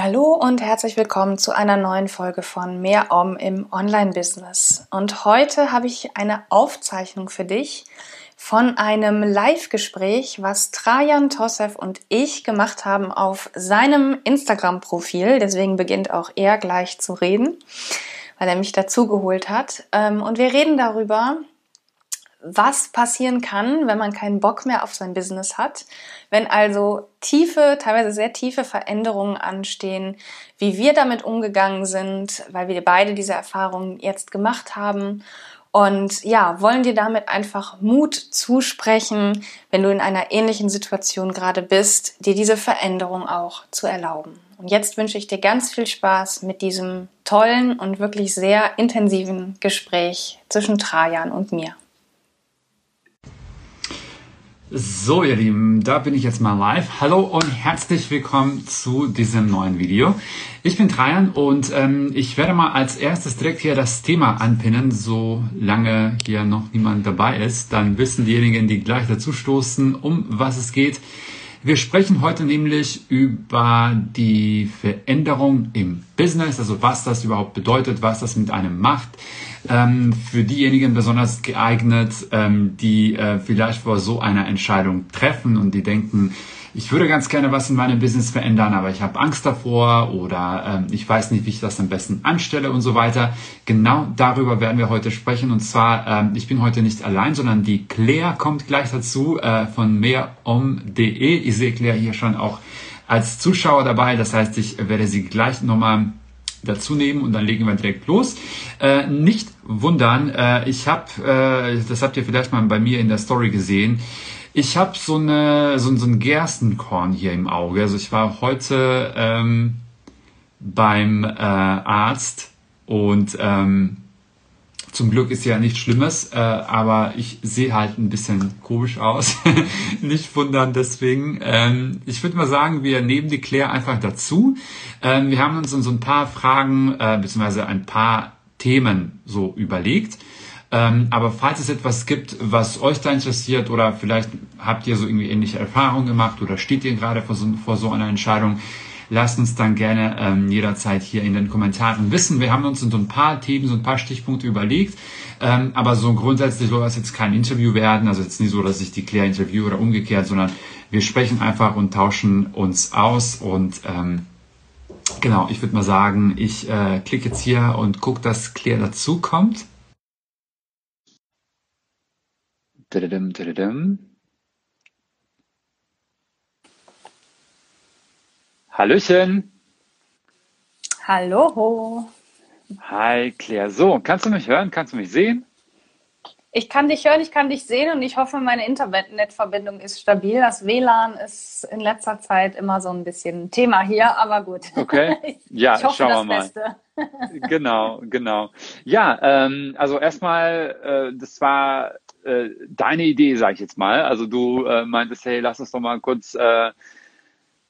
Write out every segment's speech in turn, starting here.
Hallo und herzlich willkommen zu einer neuen Folge von Mehr Om im Online-Business. Und heute habe ich eine Aufzeichnung für dich von einem Live-Gespräch, was Trajan Tossev und ich gemacht haben auf seinem Instagram-Profil. Deswegen beginnt auch er gleich zu reden, weil er mich dazugeholt hat. Ähm, und wir reden darüber, was passieren kann, wenn man keinen Bock mehr auf sein Business hat, wenn also tiefe, teilweise sehr tiefe Veränderungen anstehen, wie wir damit umgegangen sind, weil wir beide diese Erfahrungen jetzt gemacht haben und ja, wollen dir damit einfach Mut zusprechen, wenn du in einer ähnlichen Situation gerade bist, dir diese Veränderung auch zu erlauben. Und jetzt wünsche ich dir ganz viel Spaß mit diesem tollen und wirklich sehr intensiven Gespräch zwischen Trajan und mir. So, ihr Lieben, da bin ich jetzt mal live. Hallo und herzlich willkommen zu diesem neuen Video. Ich bin Trajan und ähm, ich werde mal als erstes direkt hier das Thema anpinnen, solange hier noch niemand dabei ist. Dann wissen diejenigen, die gleich dazu stoßen, um was es geht. Wir sprechen heute nämlich über die Veränderung im Business, also was das überhaupt bedeutet, was das mit einem macht. Ähm, für diejenigen besonders geeignet, ähm, die äh, vielleicht vor so einer Entscheidung treffen und die denken, ich würde ganz gerne was in meinem Business verändern, aber ich habe Angst davor oder ähm, ich weiß nicht, wie ich das am besten anstelle und so weiter. Genau darüber werden wir heute sprechen. Und zwar, ähm, ich bin heute nicht allein, sondern die Claire kommt gleich dazu äh, von mehrom.de. Ich sehe Claire hier schon auch als Zuschauer dabei. Das heißt, ich werde sie gleich nochmal dazu nehmen und dann legen wir direkt los. Äh, nicht wundern, äh, ich habe, äh, das habt ihr vielleicht mal bei mir in der Story gesehen, ich habe so, eine, so, so ein Gerstenkorn hier im Auge. Also ich war heute ähm, beim äh, Arzt und ähm, zum Glück ist ja nichts Schlimmes, äh, aber ich sehe halt ein bisschen komisch aus. Nicht wundern deswegen. Ähm, ich würde mal sagen, wir nehmen die Claire einfach dazu. Ähm, wir haben uns so ein paar Fragen äh, beziehungsweise ein paar Themen so überlegt. Ähm, aber falls es etwas gibt, was euch da interessiert oder vielleicht habt ihr so irgendwie ähnliche Erfahrungen gemacht oder steht ihr gerade vor so, vor so einer Entscheidung, lasst uns dann gerne ähm, jederzeit hier in den Kommentaren wissen. Wir haben uns so ein paar Themen, so ein paar Stichpunkte überlegt, ähm, aber so grundsätzlich soll das jetzt kein Interview werden. Also jetzt nicht so, dass ich die Claire interview oder umgekehrt, sondern wir sprechen einfach und tauschen uns aus und ähm, genau, ich würde mal sagen, ich äh, klicke jetzt hier und gucke, dass Claire dazu kommt. Didim, didim. Hallöchen. Hallo. Hi Claire. So, kannst du mich hören? Kannst du mich sehen? Ich kann dich hören, ich kann dich sehen und ich hoffe, meine Internetverbindung ist stabil. Das WLAN ist in letzter Zeit immer so ein bisschen Thema hier, aber gut. Okay. Ja, ich hoffe, schauen wir mal. Beste. genau, genau. Ja, ähm, also erstmal, äh, das war äh, deine Idee, sage ich jetzt mal. Also du äh, meintest, hey, lass uns doch mal kurz äh,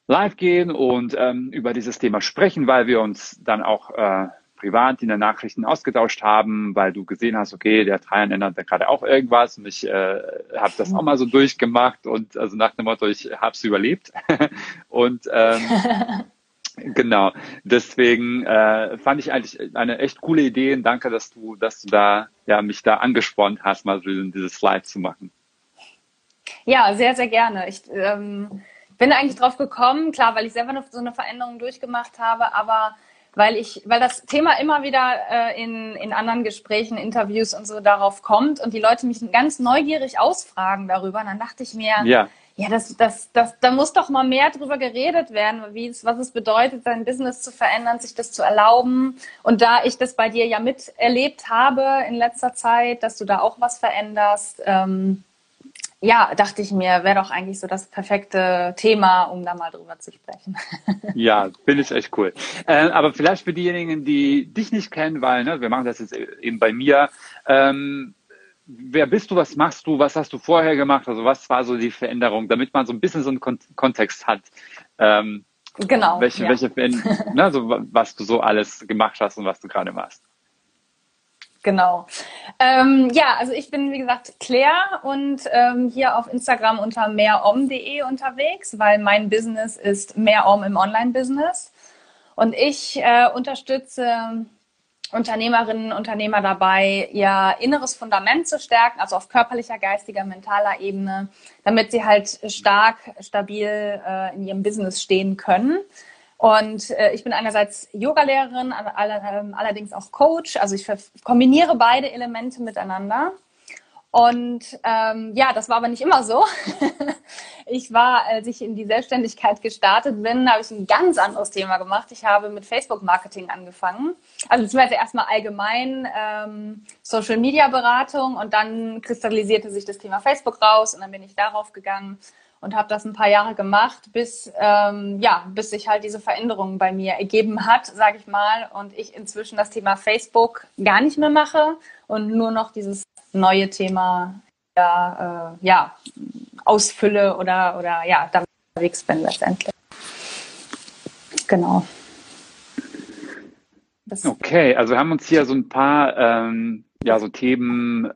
live gehen und ähm, über dieses Thema sprechen, weil wir uns dann auch äh, privat in den Nachrichten ausgetauscht haben, weil du gesehen hast, okay, der Trajan ändert da gerade auch irgendwas und ich äh, habe das auch mal so durchgemacht und also nach dem Motto, ich habe es überlebt und ähm, Genau, deswegen äh, fand ich eigentlich eine echt coole Idee und danke, dass du, dass du da ja mich da angespornt hast, mal dieses Live zu machen. Ja, sehr, sehr gerne. Ich ähm, bin eigentlich drauf gekommen, klar, weil ich selber noch so eine Veränderung durchgemacht habe, aber weil ich, weil das Thema immer wieder äh, in, in anderen Gesprächen, Interviews und so darauf kommt und die Leute mich ganz neugierig ausfragen darüber, und dann dachte ich mir, ja ja, das, das, das, da muss doch mal mehr drüber geredet werden, wie es, was es bedeutet, sein Business zu verändern, sich das zu erlauben. Und da ich das bei dir ja miterlebt habe in letzter Zeit, dass du da auch was veränderst, ähm, ja, dachte ich mir, wäre doch eigentlich so das perfekte Thema, um da mal drüber zu sprechen. ja, finde ich echt cool. Äh, aber vielleicht für diejenigen, die dich nicht kennen, weil ne, wir machen das jetzt eben bei mir. Ähm, wer bist du, was machst du, was hast du vorher gemacht? Also was war so die Veränderung, damit man so ein bisschen so einen Kon Kontext hat. Ähm, genau. Welche, ja. welche ne, so, was du so alles gemacht hast und was du gerade machst. Genau. Ähm, ja, also ich bin, wie gesagt, Claire und ähm, hier auf Instagram unter mehrom.de unterwegs, weil mein Business ist mehrom im Online-Business. Und ich äh, unterstütze Unternehmerinnen und Unternehmer dabei, ihr inneres Fundament zu stärken, also auf körperlicher, geistiger, mentaler Ebene, damit sie halt stark, stabil äh, in ihrem Business stehen können. Und äh, ich bin einerseits Yogalehrerin, all, ähm, allerdings auch Coach. Also ich kombiniere beide Elemente miteinander. Und ähm, ja, das war aber nicht immer so. ich war, als ich in die Selbstständigkeit gestartet bin, habe ich ein ganz anderes Thema gemacht. Ich habe mit Facebook-Marketing angefangen. Also beziehungsweise erstmal allgemein ähm, Social-Media-Beratung und dann kristallisierte sich das Thema Facebook raus und dann bin ich darauf gegangen und habe das ein paar Jahre gemacht, bis ähm, ja, bis sich halt diese Veränderung bei mir ergeben hat, sage ich mal, und ich inzwischen das Thema Facebook gar nicht mehr mache und nur noch dieses neue Thema ja, äh, ja ausfülle oder, oder ja, damit unterwegs bin letztendlich. Genau. Das okay, also wir haben uns hier so ein paar ähm, ja, so Themen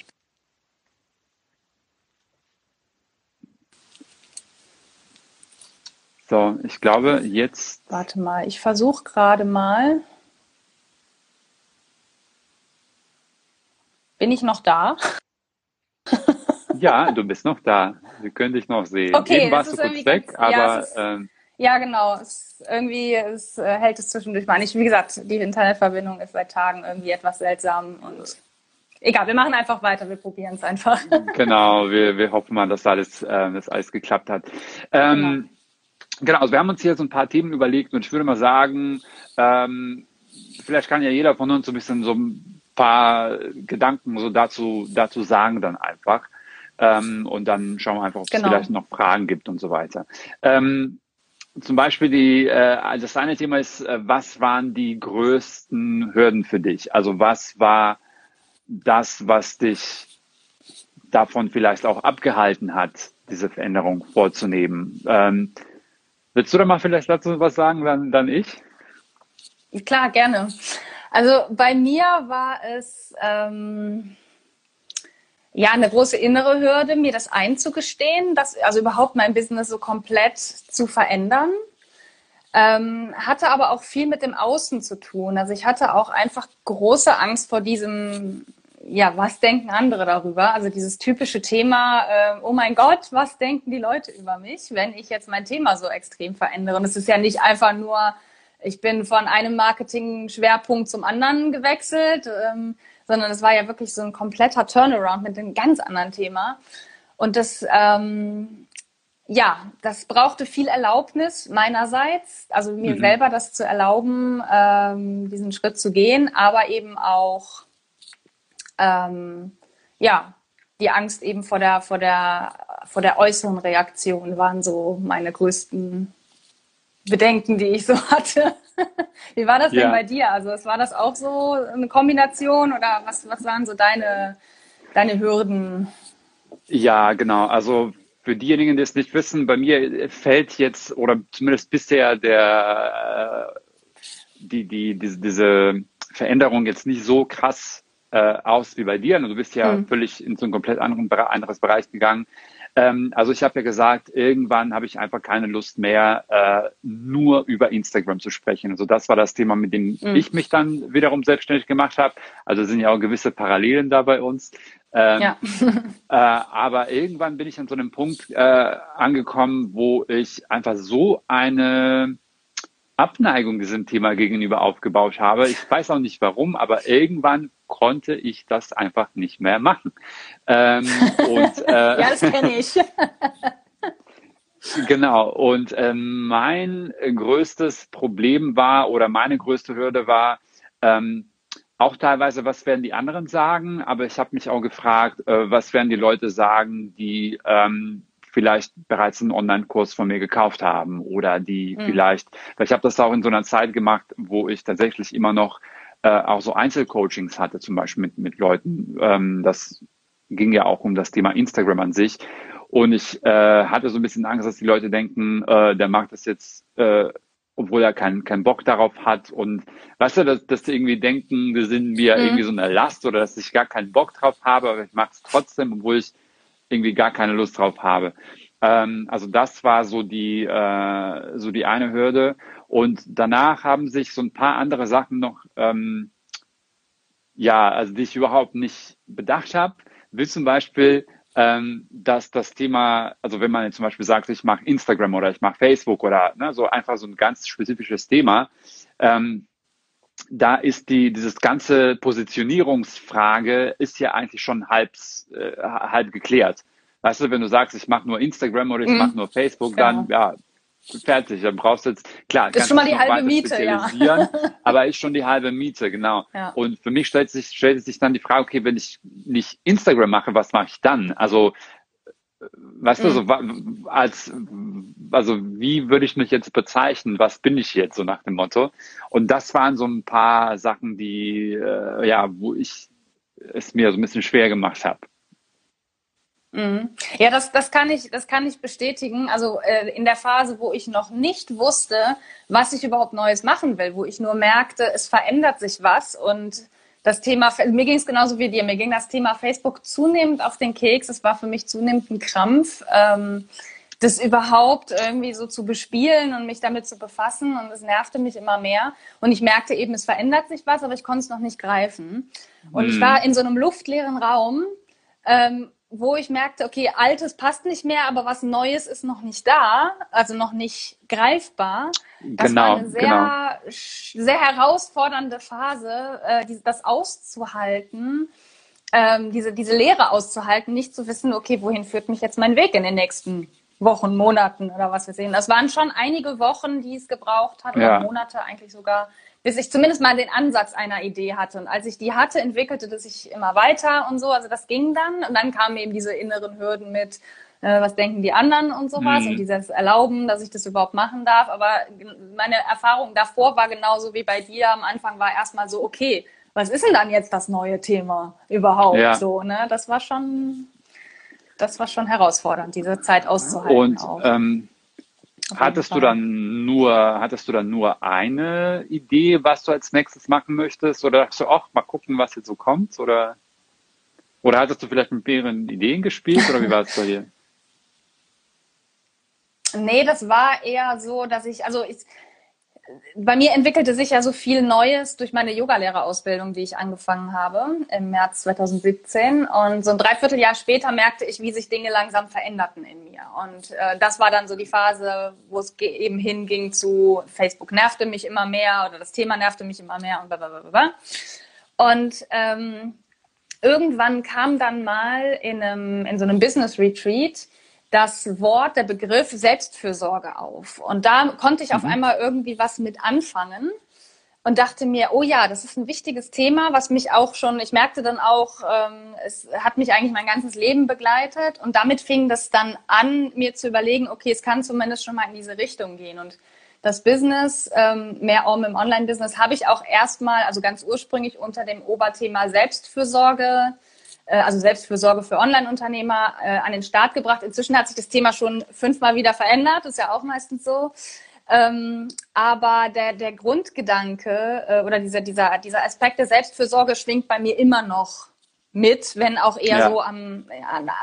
So, ich glaube jetzt. Warte mal, ich versuche gerade mal. Bin ich noch da? Ja, du bist noch da. Wir können dich noch sehen. Okay, Eben warst du kurz weg, ganz, aber. Ja, ist, ähm, ja genau. Es, irgendwie es, äh, hält es zwischendurch mal nicht. Wie gesagt, die Internetverbindung ist seit Tagen irgendwie etwas seltsam und egal, wir machen einfach weiter, wir probieren es einfach. Genau, wir, wir hoffen mal, dass alles, äh, dass alles geklappt hat. Ähm, genau. genau, also wir haben uns hier so ein paar Themen überlegt und ich würde mal sagen, ähm, vielleicht kann ja jeder von uns so ein bisschen so ein paar Gedanken so dazu, dazu sagen dann einfach. Ähm, und dann schauen wir einfach, ob genau. es vielleicht noch Fragen gibt und so weiter. Ähm, zum Beispiel die, äh, das eine Thema ist, äh, was waren die größten Hürden für dich? Also was war das, was dich davon vielleicht auch abgehalten hat, diese Veränderung vorzunehmen? Ähm, willst du da mal vielleicht dazu was sagen, dann, dann ich? Klar, gerne. Also bei mir war es ähm, ja eine große innere Hürde, mir das einzugestehen, dass also überhaupt mein Business so komplett zu verändern. Ähm, hatte aber auch viel mit dem Außen zu tun. Also ich hatte auch einfach große Angst vor diesem, ja, was denken andere darüber? Also dieses typische Thema, äh, oh mein Gott, was denken die Leute über mich, wenn ich jetzt mein Thema so extrem verändere? Und es ist ja nicht einfach nur ich bin von einem Marketing-Schwerpunkt zum anderen gewechselt, ähm, sondern es war ja wirklich so ein kompletter Turnaround mit einem ganz anderen Thema. Und das, ähm, ja, das brauchte viel Erlaubnis meinerseits, also mir mhm. selber das zu erlauben, ähm, diesen Schritt zu gehen, aber eben auch, ähm, ja, die Angst eben vor der, vor der, vor der äußeren Reaktion waren so meine größten Bedenken, die ich so hatte. Wie war das ja. denn bei dir? Also war das auch so eine Kombination oder was, was waren so deine, deine Hürden? Ja, genau. Also für diejenigen, die es nicht wissen, bei mir fällt jetzt oder zumindest bisher der äh, die, die, diese, diese Veränderung jetzt nicht so krass äh, aus wie bei dir. Und du bist ja hm. völlig in so ein komplett anderen, anderes Bereich gegangen. Ähm, also ich habe ja gesagt, irgendwann habe ich einfach keine Lust mehr, äh, nur über Instagram zu sprechen. Also das war das Thema, mit dem mhm. ich mich dann wiederum selbstständig gemacht habe. Also sind ja auch gewisse Parallelen da bei uns. Ähm, ja. äh, aber irgendwann bin ich an so einem Punkt äh, angekommen, wo ich einfach so eine Abneigung diesem Thema gegenüber aufgebaut habe. Ich weiß auch nicht warum, aber irgendwann konnte ich das einfach nicht mehr machen. Ähm, und, äh, ja, das kenne ich. genau. Und äh, mein größtes Problem war oder meine größte Hürde war, ähm, auch teilweise, was werden die anderen sagen, aber ich habe mich auch gefragt, äh, was werden die Leute sagen, die ähm, vielleicht bereits einen Online-Kurs von mir gekauft haben oder die mhm. vielleicht, weil ich habe das auch in so einer Zeit gemacht, wo ich tatsächlich immer noch äh, auch so Einzelcoachings hatte, zum Beispiel mit, mit Leuten. Ähm, das ging ja auch um das Thema Instagram an sich. Und ich äh, hatte so ein bisschen Angst, dass die Leute denken, äh, der macht das jetzt, äh, obwohl er keinen keinen Bock darauf hat. Und weißt du, dass, dass die irgendwie denken, wir sind mir mhm. irgendwie so eine Last oder dass ich gar keinen Bock drauf habe, aber ich mache es trotzdem, obwohl ich irgendwie gar keine Lust drauf habe. Ähm, also das war so die, äh, so die eine Hürde. Und danach haben sich so ein paar andere Sachen noch, ähm, ja, also die ich überhaupt nicht bedacht habe. Wie zum Beispiel, ähm, dass das Thema, also wenn man jetzt zum Beispiel sagt, ich mache Instagram oder ich mache Facebook oder ne, so einfach so ein ganz spezifisches Thema, ähm, da ist die, dieses ganze Positionierungsfrage ist ja eigentlich schon halb, äh, halb geklärt. Weißt du, wenn du sagst, ich mache nur Instagram oder ich mhm. mache nur Facebook, dann genau. ja, fertig. Dann brauchst du jetzt, klar, ist schon mal die halbe Miete, ja. aber ist schon die halbe Miete, genau. Ja. Und für mich stellt sich, stellt sich dann die Frage, okay, wenn ich nicht Instagram mache, was mache ich dann? Also, weißt mhm. du, so, als, also, wie würde ich mich jetzt bezeichnen? Was bin ich jetzt, so nach dem Motto? Und das waren so ein paar Sachen, die, äh, ja, wo ich es mir so ein bisschen schwer gemacht habe. Mhm. Ja, das, das, kann ich, das kann ich bestätigen. Also äh, in der Phase, wo ich noch nicht wusste, was ich überhaupt Neues machen will, wo ich nur merkte, es verändert sich was und das Thema, mir ging es genauso wie dir, mir ging das Thema Facebook zunehmend auf den Keks. Es war für mich zunehmend ein Krampf, ähm, das überhaupt irgendwie so zu bespielen und mich damit zu befassen und es nervte mich immer mehr. Und ich merkte eben, es verändert sich was, aber ich konnte es noch nicht greifen. Und hm. ich war in so einem luftleeren Raum ähm, wo ich merkte, okay, altes passt nicht mehr, aber was Neues ist noch nicht da, also noch nicht greifbar. Das genau, war eine sehr, genau. sehr herausfordernde Phase, äh, das auszuhalten, ähm, diese, diese Lehre auszuhalten, nicht zu wissen, okay, wohin führt mich jetzt mein Weg in den nächsten Wochen, Monaten oder was wir sehen. Das waren schon einige Wochen, die es gebraucht hat, ja. oder Monate eigentlich sogar, bis ich zumindest mal den Ansatz einer Idee hatte. Und als ich die hatte, entwickelte das sich immer weiter und so. Also das ging dann. Und dann kamen eben diese inneren Hürden mit, äh, was denken die anderen und sowas. Mhm. Und dieses Erlauben, dass ich das überhaupt machen darf. Aber meine Erfahrung davor war genauso wie bei dir. Am Anfang war erstmal so, okay, was ist denn dann jetzt das neue Thema überhaupt? Ja. So, ne? Das war schon, das war schon herausfordernd, diese Zeit auszuhalten. Und ähm, Hattest du dann nur, hattest du dann nur eine Idee, was du als nächstes machen möchtest? Oder dachtest du, ach, mal gucken, was jetzt so kommt? Oder, oder hattest du vielleicht mit mehreren Ideen gespielt? Oder wie war es bei dir? Nee, das war eher so, dass ich, also ich, bei mir entwickelte sich ja so viel Neues durch meine Yogalehrerausbildung, die ich angefangen habe im März 2017. Und so ein Dreivierteljahr später merkte ich, wie sich Dinge langsam veränderten in mir. Und äh, das war dann so die Phase, wo es eben hinging zu Facebook nervte mich immer mehr oder das Thema nervte mich immer mehr und blablabla. Und ähm, irgendwann kam dann mal in, einem, in so einem Business Retreat das Wort, der Begriff Selbstfürsorge auf. Und da konnte ich mhm. auf einmal irgendwie was mit anfangen und dachte mir, oh ja, das ist ein wichtiges Thema, was mich auch schon, ich merkte dann auch, ähm, es hat mich eigentlich mein ganzes Leben begleitet und damit fing das dann an, mir zu überlegen, okay, es kann zumindest schon mal in diese Richtung gehen und das Business, ähm, mehr um im Online-Business, habe ich auch erstmal, also ganz ursprünglich unter dem Oberthema Selbstfürsorge also Selbstfürsorge für Online-Unternehmer, äh, an den Start gebracht. Inzwischen hat sich das Thema schon fünfmal wieder verändert, ist ja auch meistens so. Ähm, aber der, der Grundgedanke äh, oder dieser, dieser, dieser Aspekt der Selbstfürsorge schwingt bei mir immer noch mit, wenn auch eher ja. so am,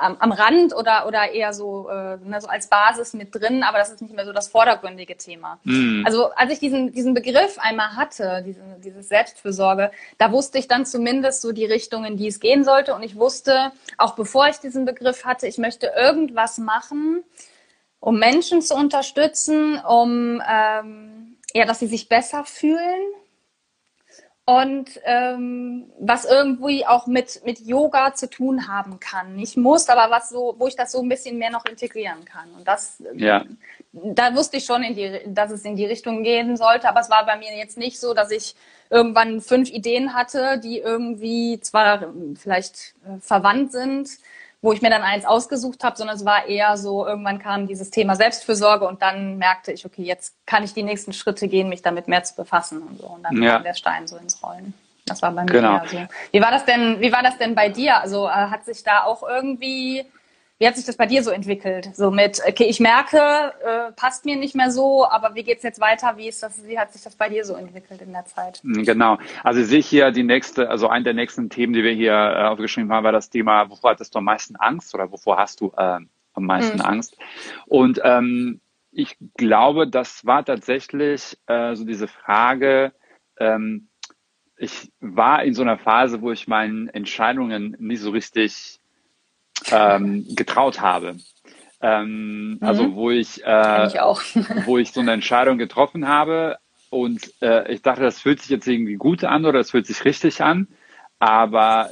am, am Rand oder, oder eher so, äh, ne, so als Basis mit drin, aber das ist nicht mehr so das vordergründige Thema. Mhm. Also als ich diesen, diesen Begriff einmal hatte, diesen, dieses Selbstfürsorge, da wusste ich dann zumindest so die Richtung, in die es gehen sollte und ich wusste, auch bevor ich diesen Begriff hatte, ich möchte irgendwas machen, um Menschen zu unterstützen, um ähm, ja, dass sie sich besser fühlen und ähm, was irgendwie auch mit, mit Yoga zu tun haben kann. Nicht muss, aber was so, wo ich das so ein bisschen mehr noch integrieren kann. Und das, ja. da wusste ich schon, in die, dass es in die Richtung gehen sollte, aber es war bei mir jetzt nicht so, dass ich irgendwann fünf Ideen hatte, die irgendwie zwar vielleicht äh, verwandt sind, wo ich mir dann eins ausgesucht habe, sondern es war eher so, irgendwann kam dieses Thema Selbstfürsorge und dann merkte ich, okay, jetzt kann ich die nächsten Schritte gehen, mich damit mehr zu befassen und so. Und dann ja. kam der Stein so ins Rollen. Das war bei mir genau. so. Wie war das denn, wie war das denn bei dir? Also äh, hat sich da auch irgendwie wie hat sich das bei dir so entwickelt? So mit, okay, ich merke, äh, passt mir nicht mehr so, aber wie geht's jetzt weiter? Wie ist das, wie hat sich das bei dir so entwickelt in der Zeit? Hm, genau. Also ich sehe hier die nächste, also ein der nächsten Themen, die wir hier äh, aufgeschrieben haben, war das Thema, wovor hattest du am meisten Angst oder wovor hast du äh, am meisten mhm. Angst? Und ähm, ich glaube, das war tatsächlich äh, so diese Frage, ähm, ich war in so einer Phase, wo ich meinen Entscheidungen nicht so richtig ähm, getraut habe. Ähm, mhm. Also wo ich, äh, ich wo ich so eine Entscheidung getroffen habe und äh, ich dachte, das fühlt sich jetzt irgendwie gut an oder das fühlt sich richtig an, aber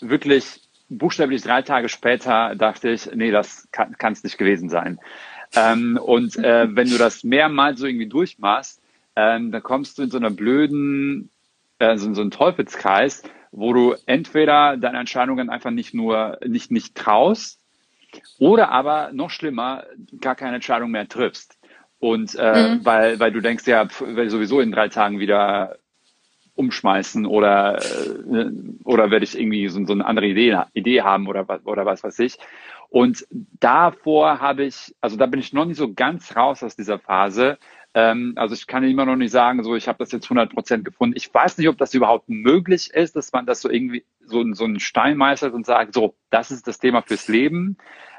wirklich buchstäblich drei Tage später dachte ich, nee, das kann es nicht gewesen sein. Ähm, und äh, wenn du das mehrmals so irgendwie durchmachst, ähm, dann kommst du in so einer blöden, äh, so so einen Teufelskreis, wo du entweder deine Entscheidungen einfach nicht nur nicht, nicht traust oder aber noch schlimmer, gar keine Entscheidung mehr triffst. Und äh, mhm. weil, weil du denkst, ja, werde sowieso in drei Tagen wieder umschmeißen oder, äh, oder werde ich irgendwie so, so eine andere Idee, Idee haben oder, oder was weiß ich. Und davor habe ich, also da bin ich noch nicht so ganz raus aus dieser Phase, ähm, also ich kann immer noch nicht sagen, so ich habe das jetzt 100 Prozent gefunden. Ich weiß nicht, ob das überhaupt möglich ist, dass man das so irgendwie so, so einen Stein meistert und sagt, so, das ist das Thema fürs Leben.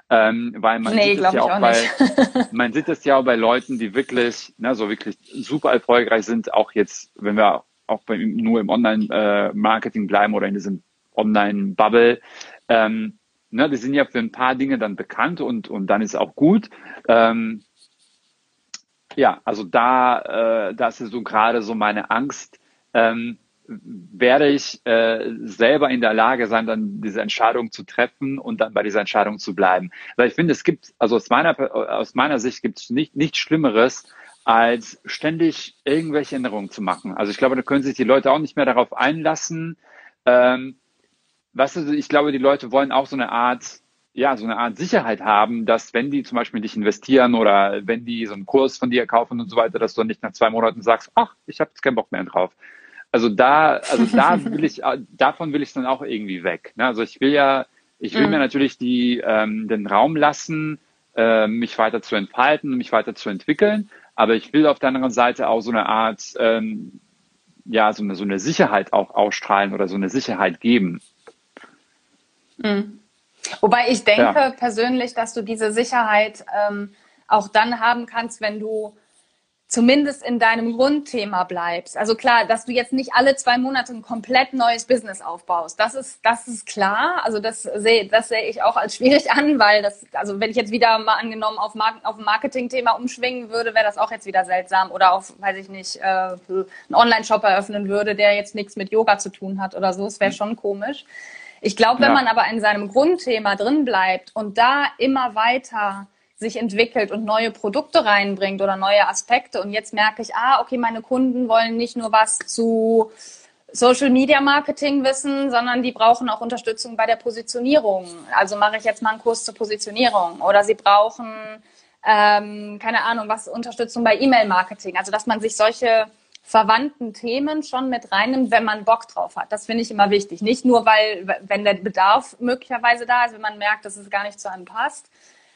Ähm, weil man nee, sieht es ja auch, auch bei, man sieht es ja auch bei Leuten, die wirklich, ne, so wirklich super erfolgreich sind, auch jetzt, wenn wir auch bei, nur im Online-Marketing äh, bleiben oder in diesem Online-Bubble, ähm, ne, die sind ja für ein paar Dinge dann bekannt und, und dann ist auch gut. Ähm, ja, also da, äh, das ist so gerade so meine Angst. Ähm, werde ich äh, selber in der Lage sein, dann diese Entscheidung zu treffen und dann bei dieser Entscheidung zu bleiben. Weil ich finde, es gibt, also aus meiner, aus meiner Sicht gibt es nicht, nichts Schlimmeres, als ständig irgendwelche Änderungen zu machen. Also ich glaube, da können sich die Leute auch nicht mehr darauf einlassen. Ähm, weißt du, ich glaube, die Leute wollen auch so eine Art ja, so eine Art Sicherheit haben, dass wenn die zum Beispiel dich investieren oder wenn die so einen Kurs von dir kaufen und so weiter, dass du nicht nach zwei Monaten sagst, ach, ich habe jetzt keinen Bock mehr drauf. Also da, also da will ich, davon will ich dann auch irgendwie weg. Ne? Also ich will ja, ich will mhm. mir natürlich die, ähm, den Raum lassen, äh, mich weiter zu entfalten, mich weiter zu entwickeln. Aber ich will auf der anderen Seite auch so eine Art, ähm, ja, so eine, so eine Sicherheit auch ausstrahlen oder so eine Sicherheit geben. Mhm. Wobei ich denke ja. persönlich, dass du diese Sicherheit ähm, auch dann haben kannst, wenn du zumindest in deinem Grundthema bleibst. Also klar, dass du jetzt nicht alle zwei Monate ein komplett neues Business aufbaust. Das ist, das ist klar. Also das sehe, das sehe ich auch als schwierig an, weil das, also wenn ich jetzt wieder mal angenommen auf, Mar auf ein Marketing-Thema umschwingen würde, wäre das auch jetzt wieder seltsam. Oder auf, weiß ich nicht, äh, einen Online-Shop eröffnen würde, der jetzt nichts mit Yoga zu tun hat oder so. Das wäre schon komisch. Ich glaube, wenn ja. man aber in seinem Grundthema drin bleibt und da immer weiter sich entwickelt und neue Produkte reinbringt oder neue Aspekte und jetzt merke ich, ah, okay, meine Kunden wollen nicht nur was zu Social Media Marketing wissen, sondern die brauchen auch Unterstützung bei der Positionierung. Also mache ich jetzt mal einen Kurs zur Positionierung oder sie brauchen ähm, keine Ahnung, was Unterstützung bei E-Mail Marketing. Also dass man sich solche verwandten Themen schon mit reinnimmt, wenn man Bock drauf hat. Das finde ich immer wichtig. Nicht nur, weil, wenn der Bedarf möglicherweise da ist, wenn man merkt, dass es gar nicht zu einem passt.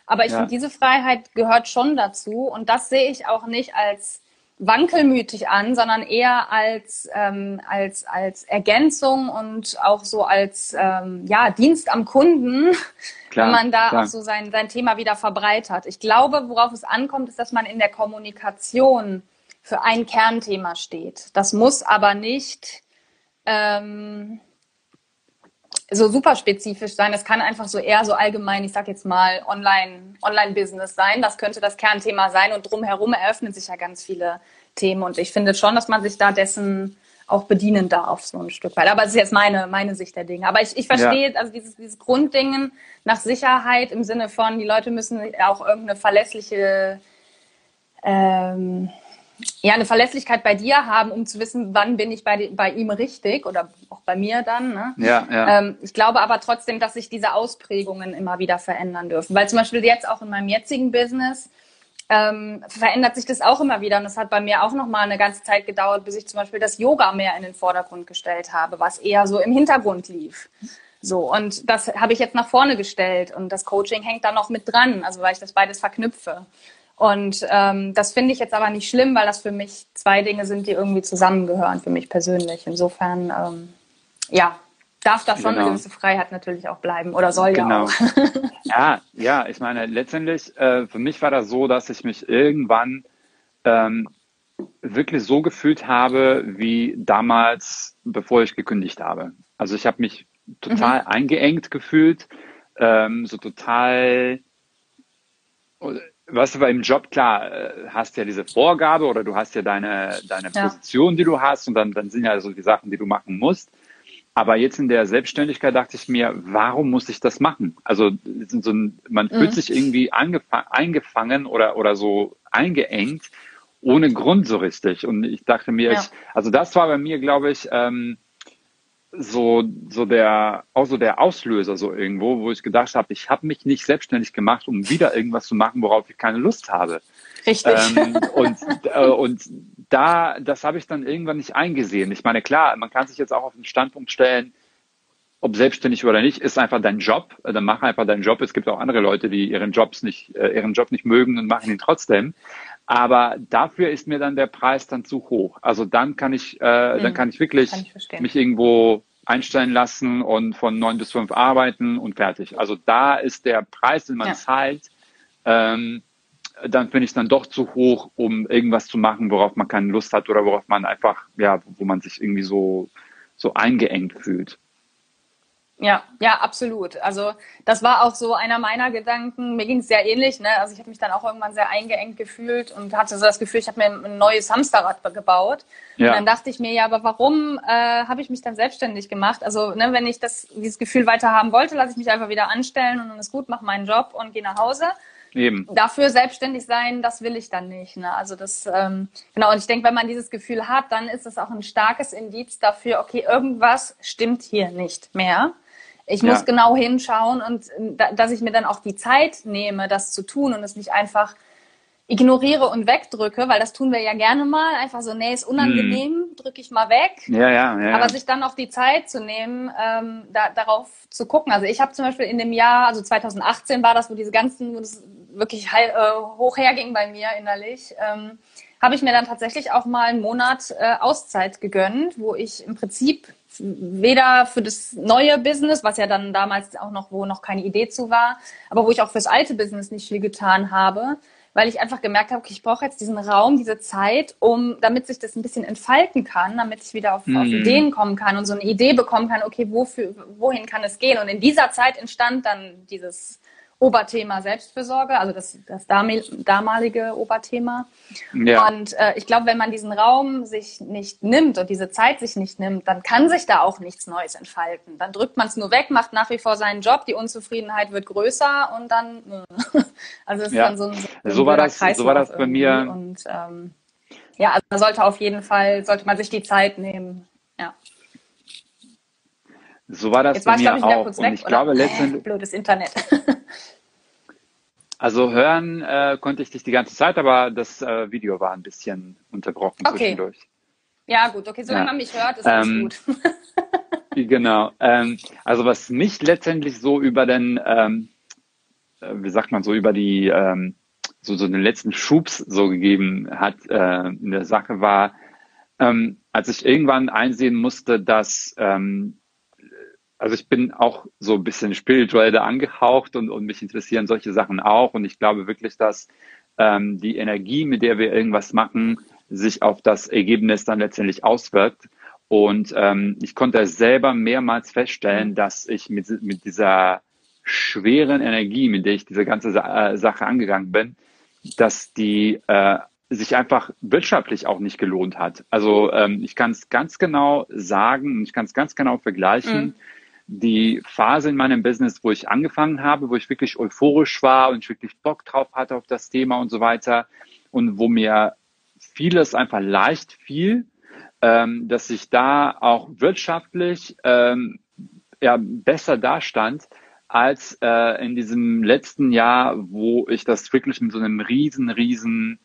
Aber ich ja. finde, diese Freiheit gehört schon dazu. Und das sehe ich auch nicht als wankelmütig an, sondern eher als, ähm, als, als Ergänzung und auch so als ähm, ja, Dienst am Kunden, klar, wenn man da klar. auch so sein, sein Thema wieder verbreitert. Ich glaube, worauf es ankommt, ist, dass man in der Kommunikation für ein Kernthema steht. Das muss aber nicht ähm, so super spezifisch sein. Das kann einfach so eher so allgemein, ich sag jetzt mal, Online, Online-Business sein. Das könnte das Kernthema sein und drumherum eröffnen sich ja ganz viele Themen. Und ich finde schon, dass man sich da dessen auch bedienen darf, so ein Stück weit. Aber es ist jetzt meine, meine Sicht der Dinge. Aber ich, ich verstehe ja. also dieses, dieses Grunddingen nach Sicherheit im Sinne von, die Leute müssen auch irgendeine verlässliche, ähm, ja, eine Verlässlichkeit bei dir haben, um zu wissen, wann bin ich bei, bei ihm richtig oder auch bei mir dann. Ne? Ja, ja. Ähm, ich glaube aber trotzdem, dass sich diese Ausprägungen immer wieder verändern dürfen. Weil zum Beispiel jetzt auch in meinem jetzigen Business, ähm, verändert sich das auch immer wieder. Und das hat bei mir auch noch mal eine ganze Zeit gedauert, bis ich zum Beispiel das Yoga mehr in den Vordergrund gestellt habe, was eher so im Hintergrund lief. So, und das habe ich jetzt nach vorne gestellt und das Coaching hängt da noch mit dran, also weil ich das beides verknüpfe. Und ähm, das finde ich jetzt aber nicht schlimm, weil das für mich zwei Dinge sind, die irgendwie zusammengehören, für mich persönlich. Insofern, ähm, ja, darf da schon genau. eine gewisse Freiheit natürlich auch bleiben oder soll genau. ja auch. ja, ja, ich meine, letztendlich, äh, für mich war das so, dass ich mich irgendwann ähm, wirklich so gefühlt habe, wie damals, bevor ich gekündigt habe. Also ich habe mich total mhm. eingeengt gefühlt, ähm, so total, du, bei im Job, klar, äh, hast ja diese Vorgabe oder du hast ja deine, deine ja. Position, die du hast und dann, dann sind ja so die Sachen, die du machen musst. Aber jetzt in der Selbstständigkeit dachte ich mir, warum muss ich das machen? Also so ein, man fühlt mhm. sich irgendwie eingefangen oder, oder so eingeengt, ohne Grund so richtig. Und ich dachte mir, ja. ich, also das war bei mir, glaube ich, ähm, so, so der, auch so der Auslöser so irgendwo, wo ich gedacht habe, ich habe mich nicht selbstständig gemacht, um wieder irgendwas zu machen, worauf ich keine Lust habe. Richtig. Ähm, und, äh, und da, das habe ich dann irgendwann nicht eingesehen. Ich meine, klar, man kann sich jetzt auch auf den Standpunkt stellen, ob selbstständig oder nicht, ist einfach dein Job. Dann mach einfach deinen Job. Es gibt auch andere Leute, die ihren Jobs nicht, äh, ihren Job nicht mögen und machen ihn trotzdem. Aber dafür ist mir dann der Preis dann zu hoch. Also dann kann ich, äh, mhm. dann kann ich wirklich kann ich mich irgendwo einstellen lassen und von neun bis fünf arbeiten und fertig. Also da ist der Preis, den man ja. zahlt, ähm, dann finde ich dann doch zu hoch, um irgendwas zu machen, worauf man keine Lust hat oder worauf man einfach, ja, wo man sich irgendwie so, so eingeengt fühlt. Ja, ja, absolut. Also das war auch so einer meiner Gedanken. Mir ging es sehr ähnlich. Ne? Also ich habe mich dann auch irgendwann sehr eingeengt gefühlt und hatte so das Gefühl, ich habe mir ein neues Hamsterrad gebaut. Ja. Und dann dachte ich mir, ja, aber warum äh, habe ich mich dann selbstständig gemacht? Also ne, wenn ich das, dieses Gefühl weiter haben wollte, lasse ich mich einfach wieder anstellen und dann ist gut, mache meinen Job und gehe nach Hause. Eben. Dafür selbstständig sein, das will ich dann nicht. Ne? Also das, ähm, genau, und ich denke, wenn man dieses Gefühl hat, dann ist es auch ein starkes Indiz dafür, okay, irgendwas stimmt hier nicht mehr. Ich muss ja. genau hinschauen und äh, dass ich mir dann auch die Zeit nehme, das zu tun und es nicht einfach ignoriere und wegdrücke, weil das tun wir ja gerne mal. Einfach so, nee, ist unangenehm, hm. drücke ich mal weg. Ja, ja, ja. Aber sich dann auch die Zeit zu nehmen, ähm, da, darauf zu gucken. Also ich habe zum Beispiel in dem Jahr, also 2018 war das, wo diese ganzen, wo das wirklich äh, hoch herging bei mir innerlich, ähm, habe ich mir dann tatsächlich auch mal einen Monat äh, Auszeit gegönnt, wo ich im Prinzip weder für das neue Business, was ja dann damals auch noch, wo noch keine Idee zu war, aber wo ich auch fürs alte Business nicht viel getan habe, weil ich einfach gemerkt habe, okay, ich brauche jetzt diesen Raum, diese Zeit, um, damit sich das ein bisschen entfalten kann, damit ich wieder auf, mhm. auf Ideen kommen kann und so eine Idee bekommen kann, okay, wofür, wohin kann es gehen? Und in dieser Zeit entstand dann dieses Oberthema Selbstfürsorge, also das, das damalige Oberthema. Ja. Und äh, ich glaube, wenn man diesen Raum sich nicht nimmt und diese Zeit sich nicht nimmt, dann kann sich da auch nichts Neues entfalten. Dann drückt man es nur weg, macht nach wie vor seinen Job, die Unzufriedenheit wird größer und dann, äh, also es ja. ist dann so ein, so, ein so war das, so war das bei mir. Und ähm, ja, also man sollte auf jeden Fall, sollte man sich die Zeit nehmen. Ja. So war das Jetzt bei mir ich, auch. Kurz weg, und ich glaube letztendlich. Blödes Internet. Also hören äh, konnte ich dich die ganze Zeit, aber das äh, Video war ein bisschen unterbrochen okay. zwischendurch. Ja, gut, okay, solange ja. man mich hört, ist alles ähm, gut. genau. Ähm, also was mich letztendlich so über den, ähm, äh, wie sagt man, so über die, ähm, so, so den letzten Schubs so gegeben hat äh, in der Sache war, ähm, als ich irgendwann einsehen musste, dass ähm, also ich bin auch so ein bisschen spirituell da angehaucht und, und mich interessieren solche Sachen auch. Und ich glaube wirklich, dass ähm, die Energie, mit der wir irgendwas machen, sich auf das Ergebnis dann letztendlich auswirkt. Und ähm, ich konnte selber mehrmals feststellen, dass ich mit, mit dieser schweren Energie, mit der ich diese ganze Sa äh, Sache angegangen bin, dass die äh, sich einfach wirtschaftlich auch nicht gelohnt hat. Also ähm, ich kann es ganz genau sagen, ich kann es ganz genau vergleichen. Mhm. Die Phase in meinem Business, wo ich angefangen habe, wo ich wirklich euphorisch war und ich wirklich Bock drauf hatte auf das Thema und so weiter und wo mir vieles einfach leicht fiel, ähm, dass ich da auch wirtschaftlich ähm, ja, besser dastand als äh, in diesem letzten Jahr, wo ich das wirklich mit so einem riesen, riesen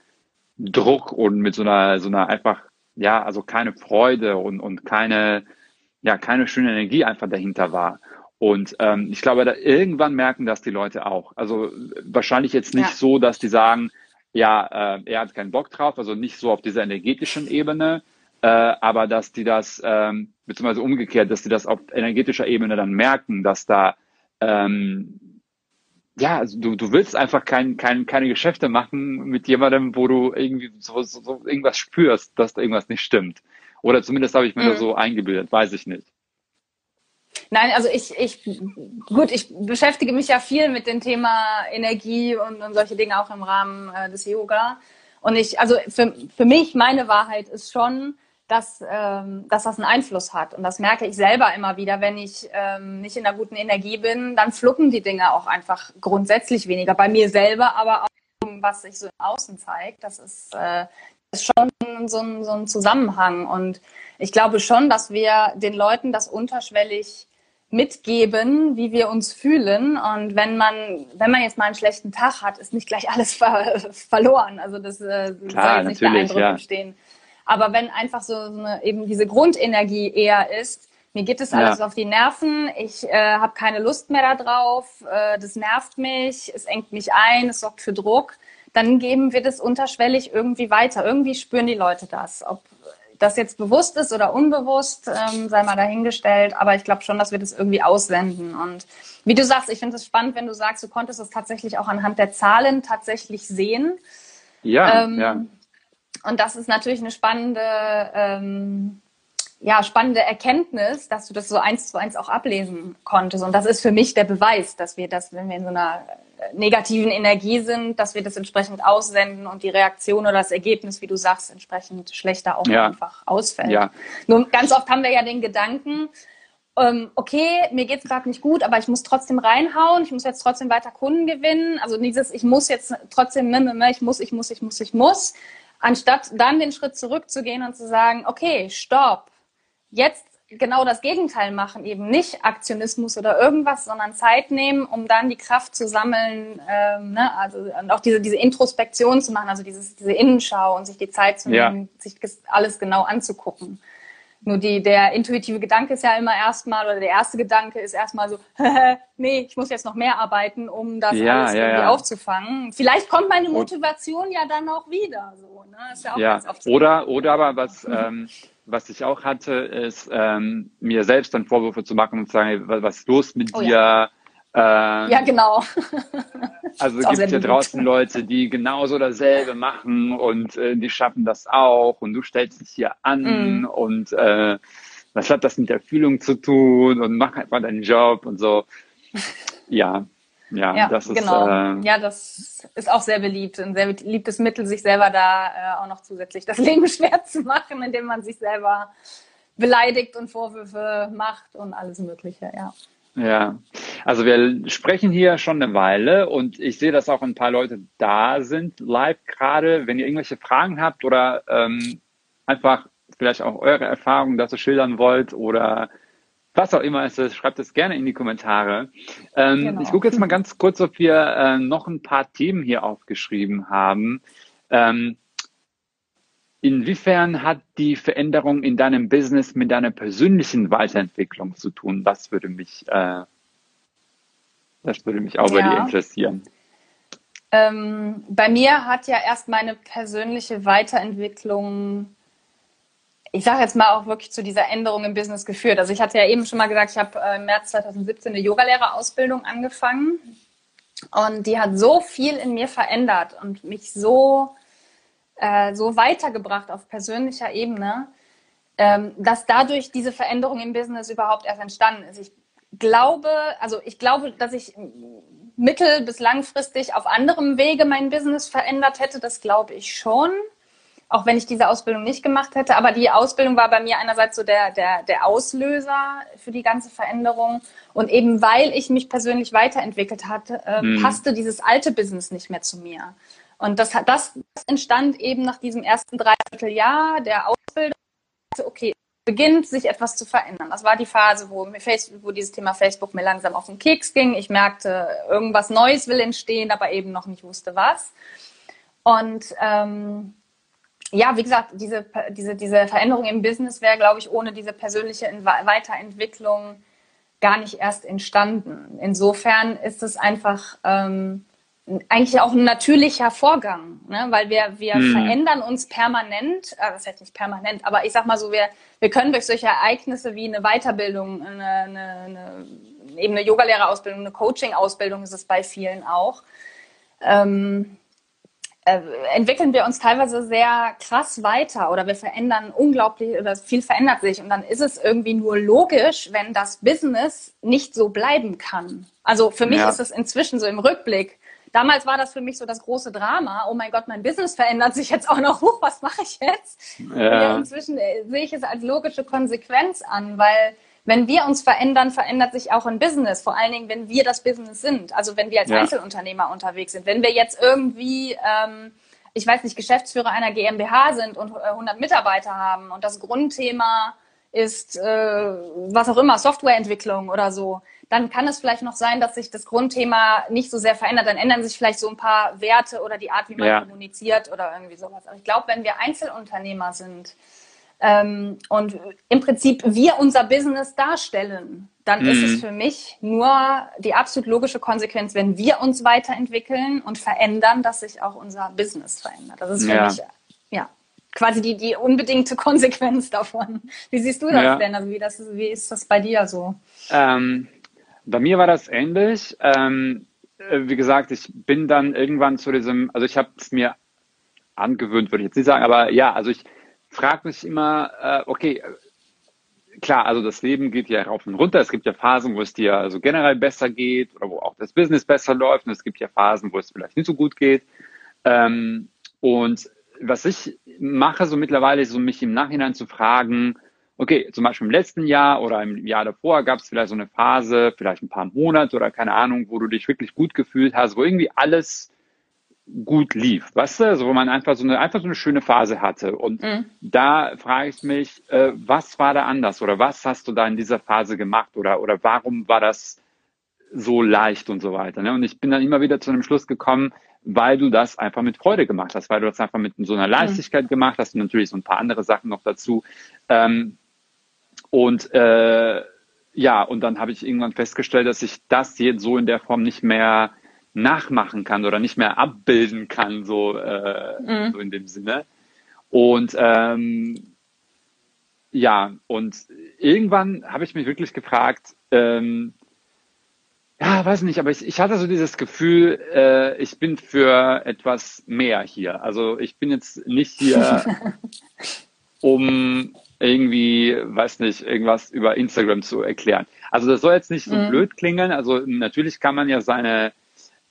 Druck und mit so einer, so einer einfach, ja, also keine Freude und, und keine, ja, keine schöne Energie einfach dahinter war. Und ähm, ich glaube, da irgendwann merken das die Leute auch. Also wahrscheinlich jetzt nicht ja. so, dass die sagen, ja, äh, er hat keinen Bock drauf, also nicht so auf dieser energetischen Ebene, äh, aber dass die das, ähm, beziehungsweise umgekehrt, dass die das auf energetischer Ebene dann merken, dass da ähm, ja, also du, du willst einfach kein, kein, keine Geschäfte machen mit jemandem, wo du irgendwie so, so, so irgendwas spürst, dass da irgendwas nicht stimmt. Oder zumindest habe ich mir mhm. das so eingebildet, weiß ich nicht. Nein, also ich, ich, gut, ich beschäftige mich ja viel mit dem Thema Energie und, und solche Dinge auch im Rahmen äh, des Yoga. Und ich, also für, für mich, meine Wahrheit ist schon, dass, ähm, dass das einen Einfluss hat. Und das merke ich selber immer wieder. Wenn ich ähm, nicht in einer guten Energie bin, dann fluppen die Dinge auch einfach grundsätzlich weniger. Bei mir selber, aber auch was sich so im Außen zeigt. Das ist, äh, ist schon so ein, so ein Zusammenhang. Und ich glaube schon, dass wir den Leuten das unterschwellig mitgeben, wie wir uns fühlen. Und wenn man, wenn man jetzt mal einen schlechten Tag hat, ist nicht gleich alles ver verloren. Also das äh, Klar, soll jetzt nicht der Eindruck ja. entstehen. Aber wenn einfach so eine, eben diese Grundenergie eher ist, mir geht es alles ja. auf die Nerven, ich äh, habe keine Lust mehr darauf, äh, das nervt mich, es engt mich ein, es sorgt für Druck, dann geben wir das unterschwellig irgendwie weiter. Irgendwie spüren die Leute das. Ob das jetzt bewusst ist oder unbewusst, ähm, sei mal dahingestellt. Aber ich glaube schon, dass wir das irgendwie aussenden. Und wie du sagst, ich finde es spannend, wenn du sagst, du konntest es tatsächlich auch anhand der Zahlen tatsächlich sehen. Ja, ähm, ja. Und das ist natürlich eine spannende, ähm, ja, spannende Erkenntnis, dass du das so eins zu eins auch ablesen konntest. Und das ist für mich der Beweis, dass wir das, wenn wir in so einer negativen Energie sind, dass wir das entsprechend aussenden und die Reaktion oder das Ergebnis, wie du sagst, entsprechend schlechter auch ja. einfach ausfällt. Ja. Nur ganz oft haben wir ja den Gedanken, ähm, okay, mir geht es gerade nicht gut, aber ich muss trotzdem reinhauen, ich muss jetzt trotzdem weiter Kunden gewinnen. Also dieses, ich muss jetzt trotzdem, ich muss, ich muss, ich muss, ich muss anstatt dann den Schritt zurückzugehen und zu sagen, okay, stopp, jetzt genau das Gegenteil machen, eben nicht Aktionismus oder irgendwas, sondern Zeit nehmen, um dann die Kraft zu sammeln, ähm, ne? also und auch diese, diese Introspektion zu machen, also dieses, diese Innenschau und sich die Zeit zu nehmen, ja. sich alles genau anzugucken. Nur die, der intuitive Gedanke ist ja immer erstmal, oder der erste Gedanke ist erstmal so, nee, ich muss jetzt noch mehr arbeiten, um das ja, alles ja, irgendwie aufzufangen. Vielleicht kommt meine Motivation ja dann auch wieder. So, ne? ist ja, auch ja. oder, oder aber was, ähm, was ich auch hatte, ist ähm, mir selbst dann Vorwürfe zu machen und zu sagen, was ist los mit oh, dir? Ähm, ja, genau. also gibt es ja draußen Leute, die genauso dasselbe machen und äh, die schaffen das auch und du stellst dich hier an mm. und äh, was hat das mit der Fühlung zu tun und mach einfach deinen Job und so. Ja, ja, ja das ist genau. Äh, ja, das ist auch sehr beliebt, ein sehr beliebtes Mittel, sich selber da äh, auch noch zusätzlich das Leben schwer zu machen, indem man sich selber beleidigt und Vorwürfe macht und alles Mögliche, ja. Ja, also wir sprechen hier schon eine Weile und ich sehe, dass auch ein paar Leute da sind live gerade. Wenn ihr irgendwelche Fragen habt oder ähm, einfach vielleicht auch eure Erfahrungen dazu schildern wollt oder was auch immer es ist, schreibt es gerne in die Kommentare. Ähm, genau. Ich gucke jetzt mal ganz kurz, ob wir äh, noch ein paar Themen hier aufgeschrieben haben. Ähm, Inwiefern hat die Veränderung in deinem Business mit deiner persönlichen Weiterentwicklung zu tun? Das würde mich, äh, das würde mich auch ja. bei dir interessieren. Ähm, bei mir hat ja erst meine persönliche Weiterentwicklung, ich sage jetzt mal auch wirklich zu dieser Änderung im Business geführt. Also ich hatte ja eben schon mal gesagt, ich habe äh, im März 2017 eine Yogalehrerausbildung angefangen und die hat so viel in mir verändert und mich so äh, so weitergebracht auf persönlicher Ebene, ähm, dass dadurch diese Veränderung im Business überhaupt erst entstanden ist. Ich glaube, also ich glaube, dass ich mittel- bis langfristig auf anderem Wege mein Business verändert hätte, das glaube ich schon. Auch wenn ich diese Ausbildung nicht gemacht hätte. Aber die Ausbildung war bei mir einerseits so der, der, der Auslöser für die ganze Veränderung. Und eben weil ich mich persönlich weiterentwickelt hatte, äh, mhm. passte dieses alte Business nicht mehr zu mir. Und das, das entstand eben nach diesem ersten Dreivierteljahr der Ausbildung. Okay, beginnt sich etwas zu verändern. Das war die Phase, wo, Facebook, wo dieses Thema Facebook mir langsam auf den Keks ging. Ich merkte, irgendwas Neues will entstehen, aber eben noch nicht wusste was. Und ähm, ja, wie gesagt, diese, diese, diese Veränderung im Business wäre, glaube ich, ohne diese persönliche Weiterentwicklung gar nicht erst entstanden. Insofern ist es einfach ähm, eigentlich auch ein natürlicher Vorgang, ne? weil wir, wir mhm. verändern uns permanent, äh, das heißt nicht permanent, aber ich sag mal so, wir, wir können durch solche Ereignisse wie eine Weiterbildung, eine, eine, eine eben eine Yogalehrerausbildung, eine Coaching-Ausbildung ist es bei vielen auch, ähm, äh, entwickeln wir uns teilweise sehr krass weiter oder wir verändern unglaublich oder viel verändert sich und dann ist es irgendwie nur logisch, wenn das Business nicht so bleiben kann. Also für mich ja. ist es inzwischen so im Rückblick. Damals war das für mich so das große Drama. Oh mein Gott, mein Business verändert sich jetzt auch noch. Huch, was mache ich jetzt? Ja. inzwischen äh, sehe ich es als logische Konsequenz an, weil wenn wir uns verändern, verändert sich auch ein Business. Vor allen Dingen, wenn wir das Business sind. Also wenn wir als ja. Einzelunternehmer unterwegs sind. Wenn wir jetzt irgendwie, ähm, ich weiß nicht, Geschäftsführer einer GmbH sind und 100 äh, Mitarbeiter haben und das Grundthema ist, äh, was auch immer, Softwareentwicklung oder so, dann kann es vielleicht noch sein, dass sich das Grundthema nicht so sehr verändert. Dann ändern sich vielleicht so ein paar Werte oder die Art, wie man ja. kommuniziert oder irgendwie sowas. Aber ich glaube, wenn wir Einzelunternehmer sind, ähm, und im Prinzip wir unser Business darstellen, dann mhm. ist es mhm. für mich nur die absolut logische Konsequenz, wenn wir uns weiterentwickeln und verändern, dass sich auch unser Business verändert. Das ist für ja. mich ja quasi die, die unbedingte Konsequenz davon. Wie siehst du das ja. denn? Also wie, das, wie ist das bei dir so? Ähm, bei mir war das ähnlich. Ähm, äh, wie gesagt, ich bin dann irgendwann zu diesem, also ich habe es mir angewöhnt, würde ich jetzt nicht sagen, aber ja, also ich frage mich immer, äh, okay, klar, also das Leben geht ja rauf und runter. Es gibt ja Phasen, wo es dir also generell besser geht oder wo auch das Business besser läuft. Und es gibt ja Phasen, wo es vielleicht nicht so gut geht. Ähm, und was ich mache, so mittlerweile, ist so mich im Nachhinein zu fragen, okay, zum Beispiel im letzten Jahr oder im Jahr davor gab es vielleicht so eine Phase, vielleicht ein paar Monate oder keine Ahnung, wo du dich wirklich gut gefühlt hast, wo irgendwie alles gut lief, weißt du, also wo man einfach so eine einfach so eine schöne Phase hatte. Und mhm. da frage ich mich, äh, was war da anders oder was hast du da in dieser Phase gemacht oder oder warum war das so leicht und so weiter. Ne? Und ich bin dann immer wieder zu einem Schluss gekommen, weil du das einfach mit Freude gemacht hast, weil du das einfach mit so einer mhm. Leichtigkeit mhm. gemacht hast und natürlich so ein paar andere Sachen noch dazu. Ähm, und äh, ja, und dann habe ich irgendwann festgestellt, dass ich das jetzt so in der Form nicht mehr nachmachen kann oder nicht mehr abbilden kann, so, äh, mhm. so in dem Sinne. Und ähm, ja, und irgendwann habe ich mich wirklich gefragt, ähm, ja, weiß nicht, aber ich, ich hatte so dieses Gefühl, äh, ich bin für etwas mehr hier. Also ich bin jetzt nicht hier, um irgendwie, weiß nicht, irgendwas über Instagram zu erklären. Also das soll jetzt nicht so mhm. blöd klingen. Also natürlich kann man ja seine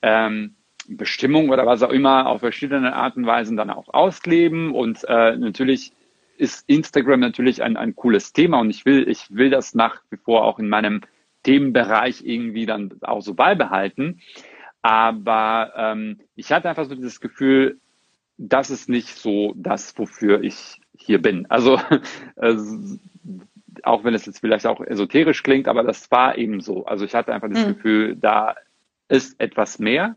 ähm, Bestimmung oder was auch immer auf verschiedene Arten und Weisen dann auch ausleben. Und äh, natürlich ist Instagram natürlich ein, ein cooles Thema und ich will, ich will das nach wie vor auch in meinem Themenbereich irgendwie dann auch so beibehalten. Aber ähm, ich hatte einfach so dieses Gefühl, das ist nicht so das, wofür ich hier bin. Also äh, auch wenn es jetzt vielleicht auch esoterisch klingt, aber das war eben so. Also ich hatte einfach das mhm. Gefühl, da ist etwas mehr.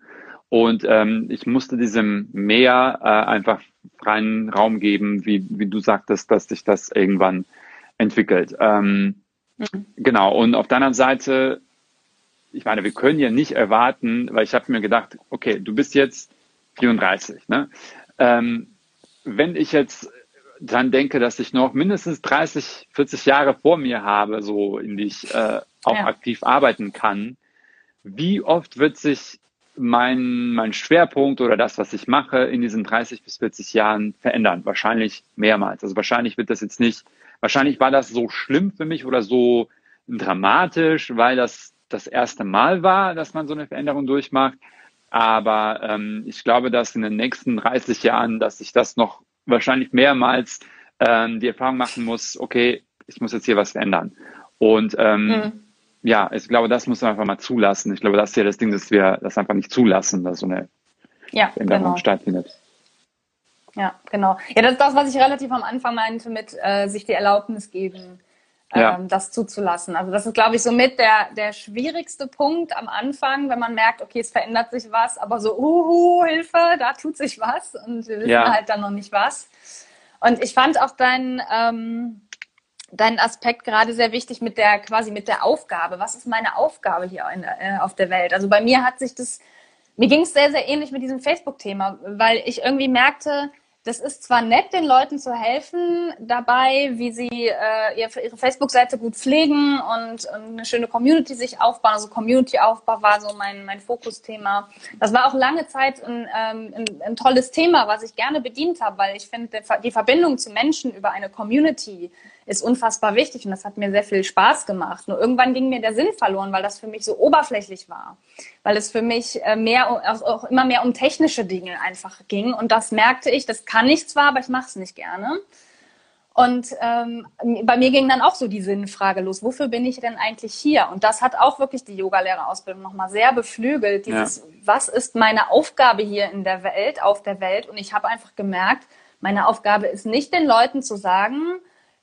Und ähm, ich musste diesem Meer äh, einfach freien Raum geben, wie, wie du sagtest, dass sich das irgendwann entwickelt. Ähm, mhm. Genau. Und auf der anderen Seite, ich meine, wir können ja nicht erwarten, weil ich habe mir gedacht, okay, du bist jetzt 34. Ne? Ähm, wenn ich jetzt dann denke, dass ich noch mindestens 30, 40 Jahre vor mir habe, so in die ich äh, auch ja. aktiv arbeiten kann, wie oft wird sich mein, mein Schwerpunkt oder das, was ich mache, in diesen 30 bis 40 Jahren verändern? Wahrscheinlich mehrmals. Also wahrscheinlich wird das jetzt nicht, wahrscheinlich war das so schlimm für mich oder so dramatisch, weil das das erste Mal war, dass man so eine Veränderung durchmacht. Aber ähm, ich glaube, dass in den nächsten 30 Jahren, dass sich das noch wahrscheinlich mehrmals ähm, die Erfahrung machen muss, okay, ich muss jetzt hier was verändern. Und ähm, mhm. Ja, ich glaube, das muss man einfach mal zulassen. Ich glaube, das ist ja das Ding, dass wir das einfach nicht zulassen, dass so eine ja, Veränderung genau. stattfindet. Ja, genau. Ja, das ist das, was ich relativ am Anfang meinte mit äh, sich die Erlaubnis geben, ähm, ja. das zuzulassen. Also das ist, glaube ich, somit der, der schwierigste Punkt am Anfang, wenn man merkt, okay, es verändert sich was, aber so, uhu, Hilfe, da tut sich was und wir wissen ja. halt dann noch nicht was. Und ich fand auch dein, ähm, deinen Aspekt gerade sehr wichtig mit der quasi mit der Aufgabe. Was ist meine Aufgabe hier in, äh, auf der Welt? Also bei mir hat sich das, mir ging es sehr, sehr ähnlich mit diesem Facebook-Thema, weil ich irgendwie merkte, das ist zwar nett, den Leuten zu helfen dabei, wie sie äh, ihre Facebook-Seite gut pflegen und, und, eine schöne Community sich aufbauen. Also Community-Aufbau war so mein, mein Fokusthema. Das war auch lange Zeit ein, ähm, ein, ein tolles Thema, was ich gerne bedient habe, weil ich finde, die Verbindung zu Menschen über eine Community ist unfassbar wichtig und das hat mir sehr viel Spaß gemacht. Nur irgendwann ging mir der Sinn verloren, weil das für mich so oberflächlich war, weil es für mich äh, mehr auch immer mehr um technische Dinge einfach ging und das merkte ich, das kann ich zwar, aber ich mache es nicht gerne. Und ähm, bei mir ging dann auch so die Sinnfrage los, wofür bin ich denn eigentlich hier? Und das hat auch wirklich die Yogalehrerausbildung nochmal sehr beflügelt, dieses, ja. was ist meine Aufgabe hier in der Welt, auf der Welt? Und ich habe einfach gemerkt, meine Aufgabe ist nicht den Leuten zu sagen,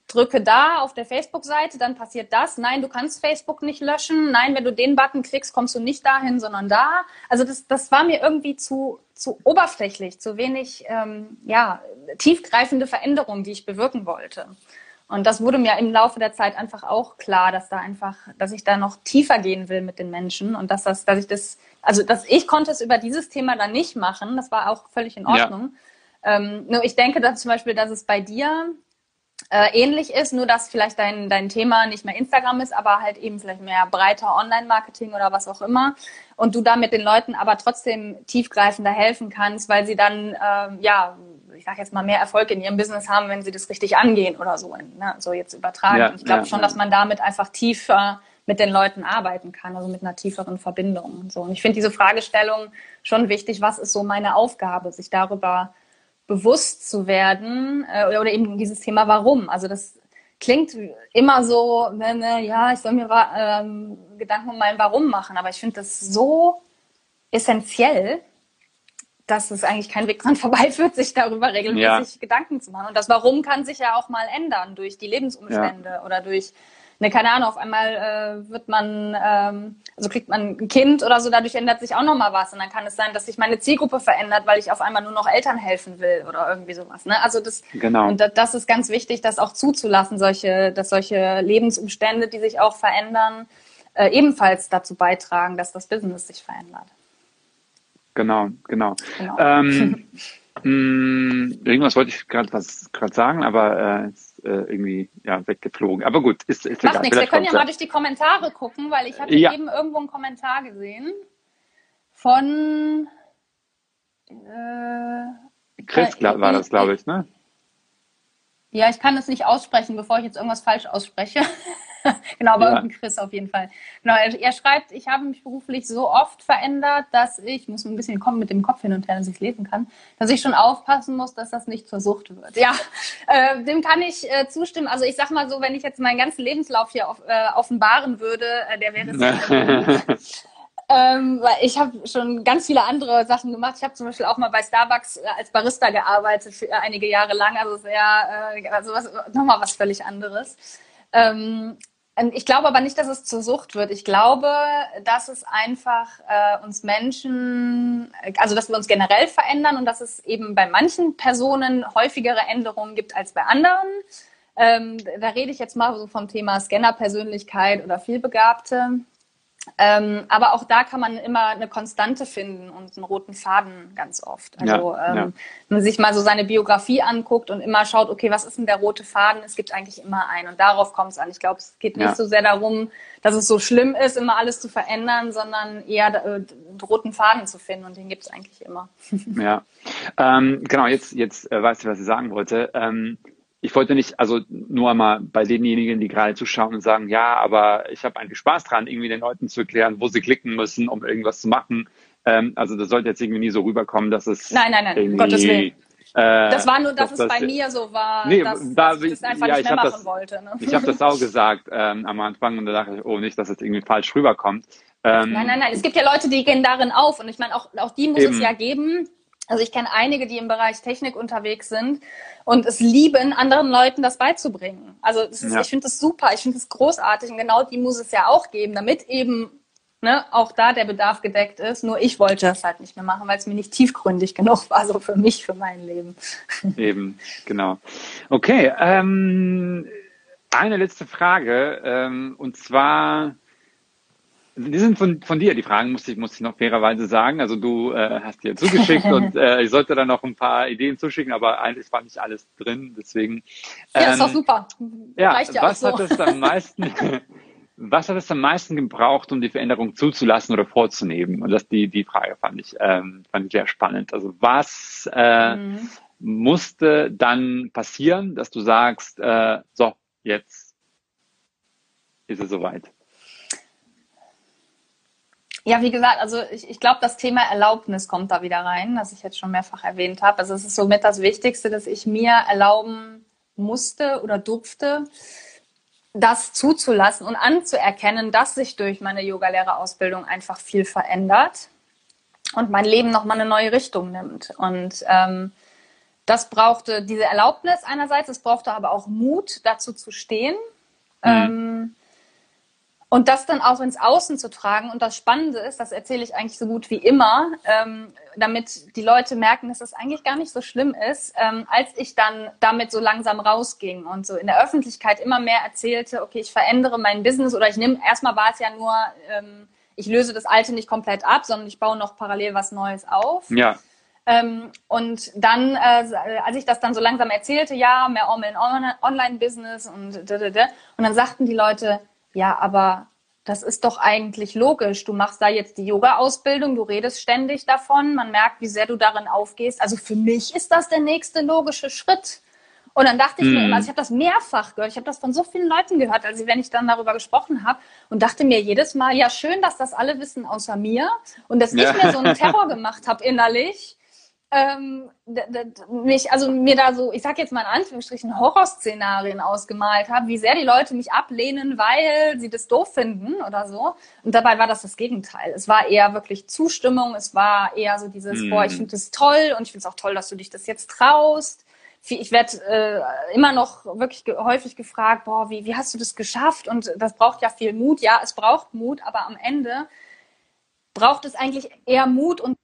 drücke da auf der Facebook-Seite, dann passiert das. Nein, du kannst Facebook nicht löschen. Nein, wenn du den Button klickst, kommst du nicht dahin, sondern da. Also das, das war mir irgendwie zu, zu oberflächlich, zu wenig ähm, ja, tiefgreifende Veränderungen, die ich bewirken wollte. Und das wurde mir im Laufe der Zeit einfach auch klar, dass da einfach, dass ich da noch tiefer gehen will mit den Menschen und dass das, dass ich das, also dass ich konnte es über dieses Thema dann nicht machen. Das war auch völlig in Ordnung. Ja. Ähm, nur ich denke dass zum Beispiel, dass es bei dir äh, ähnlich ist, nur dass vielleicht dein, dein Thema nicht mehr Instagram ist, aber halt eben vielleicht mehr breiter Online-Marketing oder was auch immer. Und du damit den Leuten aber trotzdem tiefgreifender helfen kannst, weil sie dann, ähm, ja, ich sag jetzt mal, mehr Erfolg in ihrem Business haben, wenn sie das richtig angehen oder so, ne? so jetzt übertragen. Ja, ich glaube ja, schon, ja. dass man damit einfach tiefer mit den Leuten arbeiten kann, also mit einer tieferen Verbindung. Und so. Und ich finde diese Fragestellung schon wichtig, was ist so meine Aufgabe, sich darüber bewusst zu werden äh, oder eben dieses Thema Warum. Also das klingt immer so, ne, ne, ja, ich soll mir ähm, Gedanken um mein Warum machen, aber ich finde das so essentiell, dass es eigentlich kein Weg dran vorbeiführt, sich darüber regelmäßig ja. Gedanken zu machen. Und das Warum kann sich ja auch mal ändern durch die Lebensumstände ja. oder durch ne, keine Ahnung, auf einmal äh, wird man, ähm, also kriegt man ein Kind oder so, dadurch ändert sich auch nochmal was. Und dann kann es sein, dass sich meine Zielgruppe verändert, weil ich auf einmal nur noch Eltern helfen will oder irgendwie sowas. Ne? Also das, genau. und das ist ganz wichtig, das auch zuzulassen, solche, dass solche Lebensumstände, die sich auch verändern, äh, ebenfalls dazu beitragen, dass das Business sich verändert. Genau, genau. genau. Ähm, mh, mm, irgendwas wollte ich gerade was gerade sagen, aber äh, äh, irgendwie ja, weggeflogen. Aber gut, ist, ist Macht egal. nichts, wir können ja mal durch die Kommentare gucken, weil ich habe ja. eben irgendwo einen Kommentar gesehen von äh, Chris äh, war das, glaube ich, ne? Ja, ich kann es nicht aussprechen, bevor ich jetzt irgendwas falsch ausspreche. genau, aber ja. irgendein Chris auf jeden Fall. Genau, er, er, schreibt, ich habe mich beruflich so oft verändert, dass ich, muss ein bisschen kommen mit dem Kopf hin und her, dass ich es lesen kann, dass ich schon aufpassen muss, dass das nicht zur Sucht wird. Ja, äh, dem kann ich äh, zustimmen. Also ich sag mal so, wenn ich jetzt meinen ganzen Lebenslauf hier auf, äh, offenbaren würde, äh, der wäre es. Ähm, weil ich habe schon ganz viele andere Sachen gemacht. Ich habe zum Beispiel auch mal bei Starbucks äh, als Barista gearbeitet für einige Jahre lang. Also sehr, äh, also was, nochmal was völlig anderes. Ähm, ich glaube aber nicht, dass es zur Sucht wird. Ich glaube, dass es einfach äh, uns Menschen, also dass wir uns generell verändern und dass es eben bei manchen Personen häufigere Änderungen gibt als bei anderen. Ähm, da rede ich jetzt mal so vom Thema Scanner-Persönlichkeit oder Vielbegabte. Ähm, aber auch da kann man immer eine Konstante finden und einen roten Faden ganz oft. Also ja, ähm, ja. wenn man sich mal so seine Biografie anguckt und immer schaut, okay, was ist denn der rote Faden? Es gibt eigentlich immer einen und darauf kommt es an. Ich glaube, es geht nicht ja. so sehr darum, dass es so schlimm ist, immer alles zu verändern, sondern eher äh, einen roten Faden zu finden und den gibt es eigentlich immer. Ja, ähm, genau. Jetzt jetzt äh, weißt du, was ich sagen wollte. Ich wollte nicht, also nur mal bei denjenigen, die gerade zuschauen und sagen, ja, aber ich habe eigentlich Spaß dran, irgendwie den Leuten zu erklären, wo sie klicken müssen, um irgendwas zu machen. Ähm, also das sollte jetzt irgendwie nie so rüberkommen, dass es nein, nein, nein, Gottes Willen. Äh, das war nur, dass, dass es bei mir so war, nee, dass, da, dass ich das einfach ja, nicht mehr machen das, wollte. Ne? Ich habe das auch gesagt ähm, am Anfang und da dachte ich, oh, nicht, dass es irgendwie falsch rüberkommt. Ähm, nein, nein, nein. Es gibt ja Leute, die gehen darin auf und ich meine, auch, auch die muss eben. es ja geben. Also ich kenne einige, die im Bereich Technik unterwegs sind und es lieben, anderen Leuten das beizubringen. Also ist, ja. ich finde das super, ich finde das großartig und genau die muss es ja auch geben, damit eben ne, auch da der Bedarf gedeckt ist. Nur ich wollte das halt nicht mehr machen, weil es mir nicht tiefgründig genug war, so für mich, für mein Leben. Eben, genau. Okay, ähm, eine letzte Frage ähm, und zwar die sind von, von dir, die Fragen muss ich, muss ich noch fairerweise sagen. Also du äh, hast dir zugeschickt und äh, ich sollte da noch ein paar Ideen zuschicken, aber eigentlich war nicht alles drin, deswegen. Ähm, ja, ist doch ähm, super. Ja, Reicht ja was so. hat es am meisten, was hat es am meisten gebraucht, um die Veränderung zuzulassen oder vorzunehmen? Und das die, die Frage fand ich, ähm, fand ich sehr spannend. Also was äh, mhm. musste dann passieren, dass du sagst, äh, so, jetzt ist es soweit? Ja, wie gesagt, also ich, ich glaube, das Thema Erlaubnis kommt da wieder rein, das ich jetzt schon mehrfach erwähnt habe. Also es ist somit das Wichtigste, dass ich mir erlauben musste oder durfte, das zuzulassen und anzuerkennen, dass sich durch meine Yogalehrerausbildung einfach viel verändert und mein Leben nochmal eine neue Richtung nimmt. Und ähm, das brauchte diese Erlaubnis einerseits, es brauchte aber auch Mut, dazu zu stehen. Mhm. Ähm, und das dann auch ins Außen zu tragen. Und das Spannende ist, das erzähle ich eigentlich so gut wie immer, ähm, damit die Leute merken, dass das eigentlich gar nicht so schlimm ist, ähm, als ich dann damit so langsam rausging und so in der Öffentlichkeit immer mehr erzählte, okay, ich verändere mein Business oder ich nehme, erstmal war es ja nur, ähm, ich löse das Alte nicht komplett ab, sondern ich baue noch parallel was Neues auf. Ja. Ähm, und dann, äh, als ich das dann so langsam erzählte, ja, mehr Online-Business und da, da, da, und dann sagten die Leute, ja, aber das ist doch eigentlich logisch. Du machst da jetzt die Yoga-Ausbildung, du redest ständig davon, man merkt, wie sehr du darin aufgehst. Also für mich ist das der nächste logische Schritt. Und dann dachte ich mm. mir immer, also ich habe das mehrfach gehört, ich habe das von so vielen Leuten gehört, also wenn ich dann darüber gesprochen habe und dachte mir jedes Mal, ja schön, dass das alle wissen außer mir und dass ja. ich mir so einen Terror gemacht habe innerlich ähm, mich, also mir da so, ich sag jetzt mal in Anführungsstrichen, Horrorszenarien ausgemalt habe, wie sehr die Leute mich ablehnen, weil sie das doof finden oder so. Und dabei war das das Gegenteil. Es war eher wirklich Zustimmung, es war eher so dieses, mm. boah, ich mhm. finde das toll und ich finde es auch toll, dass du dich das jetzt traust. Ich werde äh, immer noch wirklich ge häufig gefragt, boah, wie, wie hast du das geschafft? Und das braucht ja viel Mut. Ja, es braucht Mut, aber am Ende braucht es eigentlich eher Mut und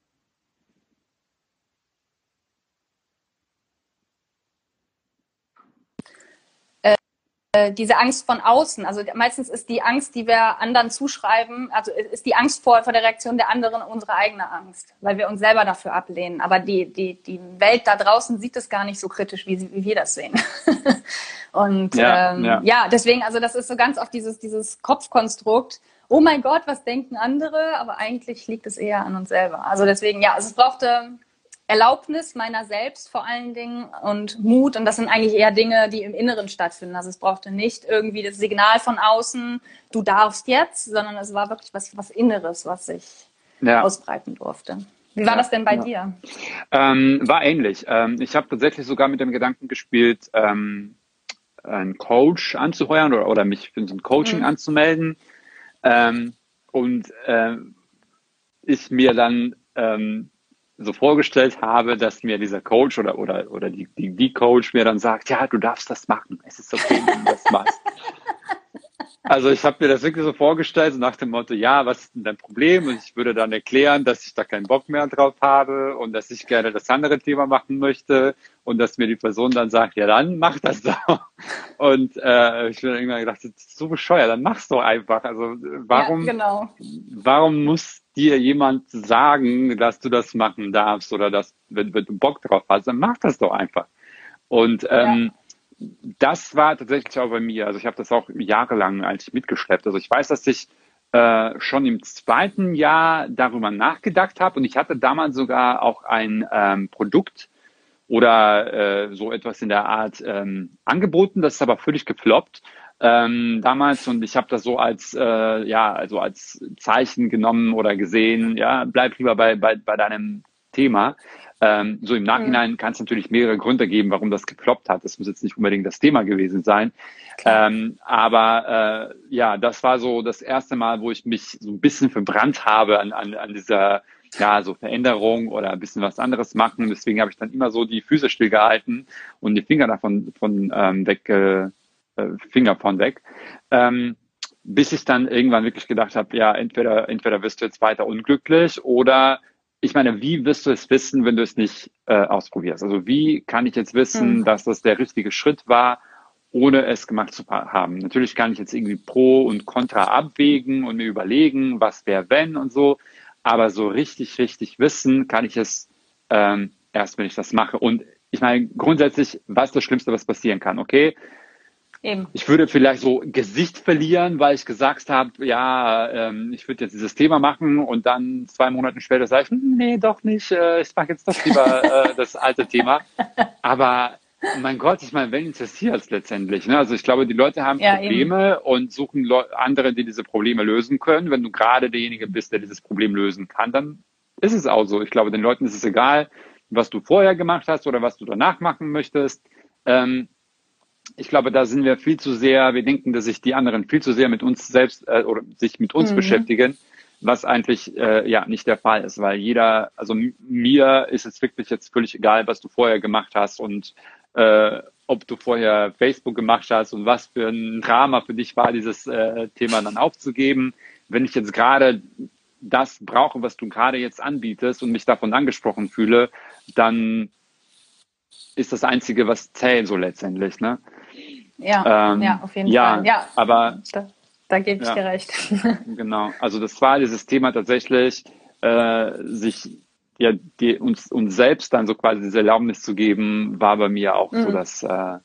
diese Angst von außen. Also meistens ist die Angst, die wir anderen zuschreiben, also ist die Angst vor, vor der Reaktion der anderen unsere eigene Angst, weil wir uns selber dafür ablehnen. Aber die, die, die Welt da draußen sieht es gar nicht so kritisch, wie, wie wir das sehen. Und ja, ähm, ja. ja, deswegen, also das ist so ganz oft dieses, dieses Kopfkonstrukt. Oh mein Gott, was denken andere? Aber eigentlich liegt es eher an uns selber. Also deswegen, ja, also es brauchte Erlaubnis meiner selbst vor allen Dingen und Mut. Und das sind eigentlich eher Dinge, die im Inneren stattfinden. Also es brauchte nicht irgendwie das Signal von außen, du darfst jetzt, sondern es war wirklich was, was Inneres, was sich ja. ausbreiten durfte. Wie war ja, das denn bei ja. dir? Ähm, war ähnlich. Ähm, ich habe tatsächlich sogar mit dem Gedanken gespielt, ähm, einen Coach anzuheuern oder, oder mich für so ein Coaching mhm. anzumelden. Ähm, und äh, ich mir dann ähm, so vorgestellt habe, dass mir dieser Coach oder, oder, oder die, die, die Coach mir dann sagt, ja, du darfst das machen. Es ist okay, wenn du das machst. Also ich habe mir das wirklich so vorgestellt, so nach dem Motto, ja, was ist denn dein Problem? Und ich würde dann erklären, dass ich da keinen Bock mehr drauf habe und dass ich gerne das andere Thema machen möchte und dass mir die Person dann sagt, ja, dann mach das doch. Und äh, ich habe irgendwann gedacht, das ist so bescheuert, dann mach's doch einfach. Also warum, ja, genau. warum muss dir jemand sagen, dass du das machen darfst oder dass, wenn, wenn du Bock drauf hast, dann mach das doch einfach. Und ähm, ja das war tatsächlich auch bei mir. Also ich habe das auch jahrelang eigentlich mitgeschleppt. Also ich weiß, dass ich äh, schon im zweiten Jahr darüber nachgedacht habe und ich hatte damals sogar auch ein ähm, Produkt oder äh, so etwas in der Art ähm, angeboten. Das ist aber völlig gefloppt ähm, damals und ich habe das so als äh, ja also als Zeichen genommen oder gesehen. Ja, bleib lieber bei bei, bei deinem Thema. Ähm, so im Nachhinein mhm. kann es natürlich mehrere Gründe geben, warum das geploppt hat. Das muss jetzt nicht unbedingt das Thema gewesen sein. Ähm, aber äh, ja, das war so das erste Mal, wo ich mich so ein bisschen verbrannt habe an, an, an dieser ja, so Veränderung oder ein bisschen was anderes machen. Deswegen habe ich dann immer so die Füße stillgehalten und die Finger davon von ähm, weg, äh, Finger von weg. Ähm, bis ich dann irgendwann wirklich gedacht habe, ja, entweder, entweder wirst du jetzt weiter unglücklich oder ich meine, wie wirst du es wissen, wenn du es nicht äh, ausprobierst? Also wie kann ich jetzt wissen, mhm. dass das der richtige Schritt war, ohne es gemacht zu haben? Natürlich kann ich jetzt irgendwie Pro und Contra abwägen und mir überlegen, was wäre wenn und so. Aber so richtig, richtig wissen kann ich es ähm, erst, wenn ich das mache. Und ich meine, grundsätzlich, was ist das Schlimmste, was passieren kann? Okay, Eben. Ich würde vielleicht so Gesicht verlieren, weil ich gesagt habe, ja, ähm, ich würde jetzt dieses Thema machen und dann zwei Monate später sage ich, hm, nee, doch nicht, äh, ich mache jetzt doch lieber äh, das alte Thema. Aber mein Gott, ich meine, wen interessiert es letztendlich? Ne? Also ich glaube, die Leute haben ja, Probleme eben. und suchen Le andere, die diese Probleme lösen können. Wenn du gerade derjenige bist, der dieses Problem lösen kann, dann ist es auch so. Ich glaube, den Leuten ist es egal, was du vorher gemacht hast oder was du danach machen möchtest. Ähm, ich glaube, da sind wir viel zu sehr, wir denken, dass sich die anderen viel zu sehr mit uns selbst äh, oder sich mit uns mhm. beschäftigen, was eigentlich äh, ja nicht der Fall ist, weil jeder, also mir ist es wirklich jetzt völlig egal, was du vorher gemacht hast und äh, ob du vorher Facebook gemacht hast und was für ein Drama für dich war, dieses äh, Thema dann aufzugeben. Wenn ich jetzt gerade das brauche, was du gerade jetzt anbietest und mich davon angesprochen fühle, dann ist das Einzige, was zählt so letztendlich. Ne? Ja, ähm, ja, auf jeden ja, Fall. Ja, aber da, da gebe ich ja, dir recht. genau, also das war dieses Thema tatsächlich, äh, sich ja, die, uns, uns selbst dann so quasi diese Erlaubnis zu geben, war bei mir auch mhm. so das, äh,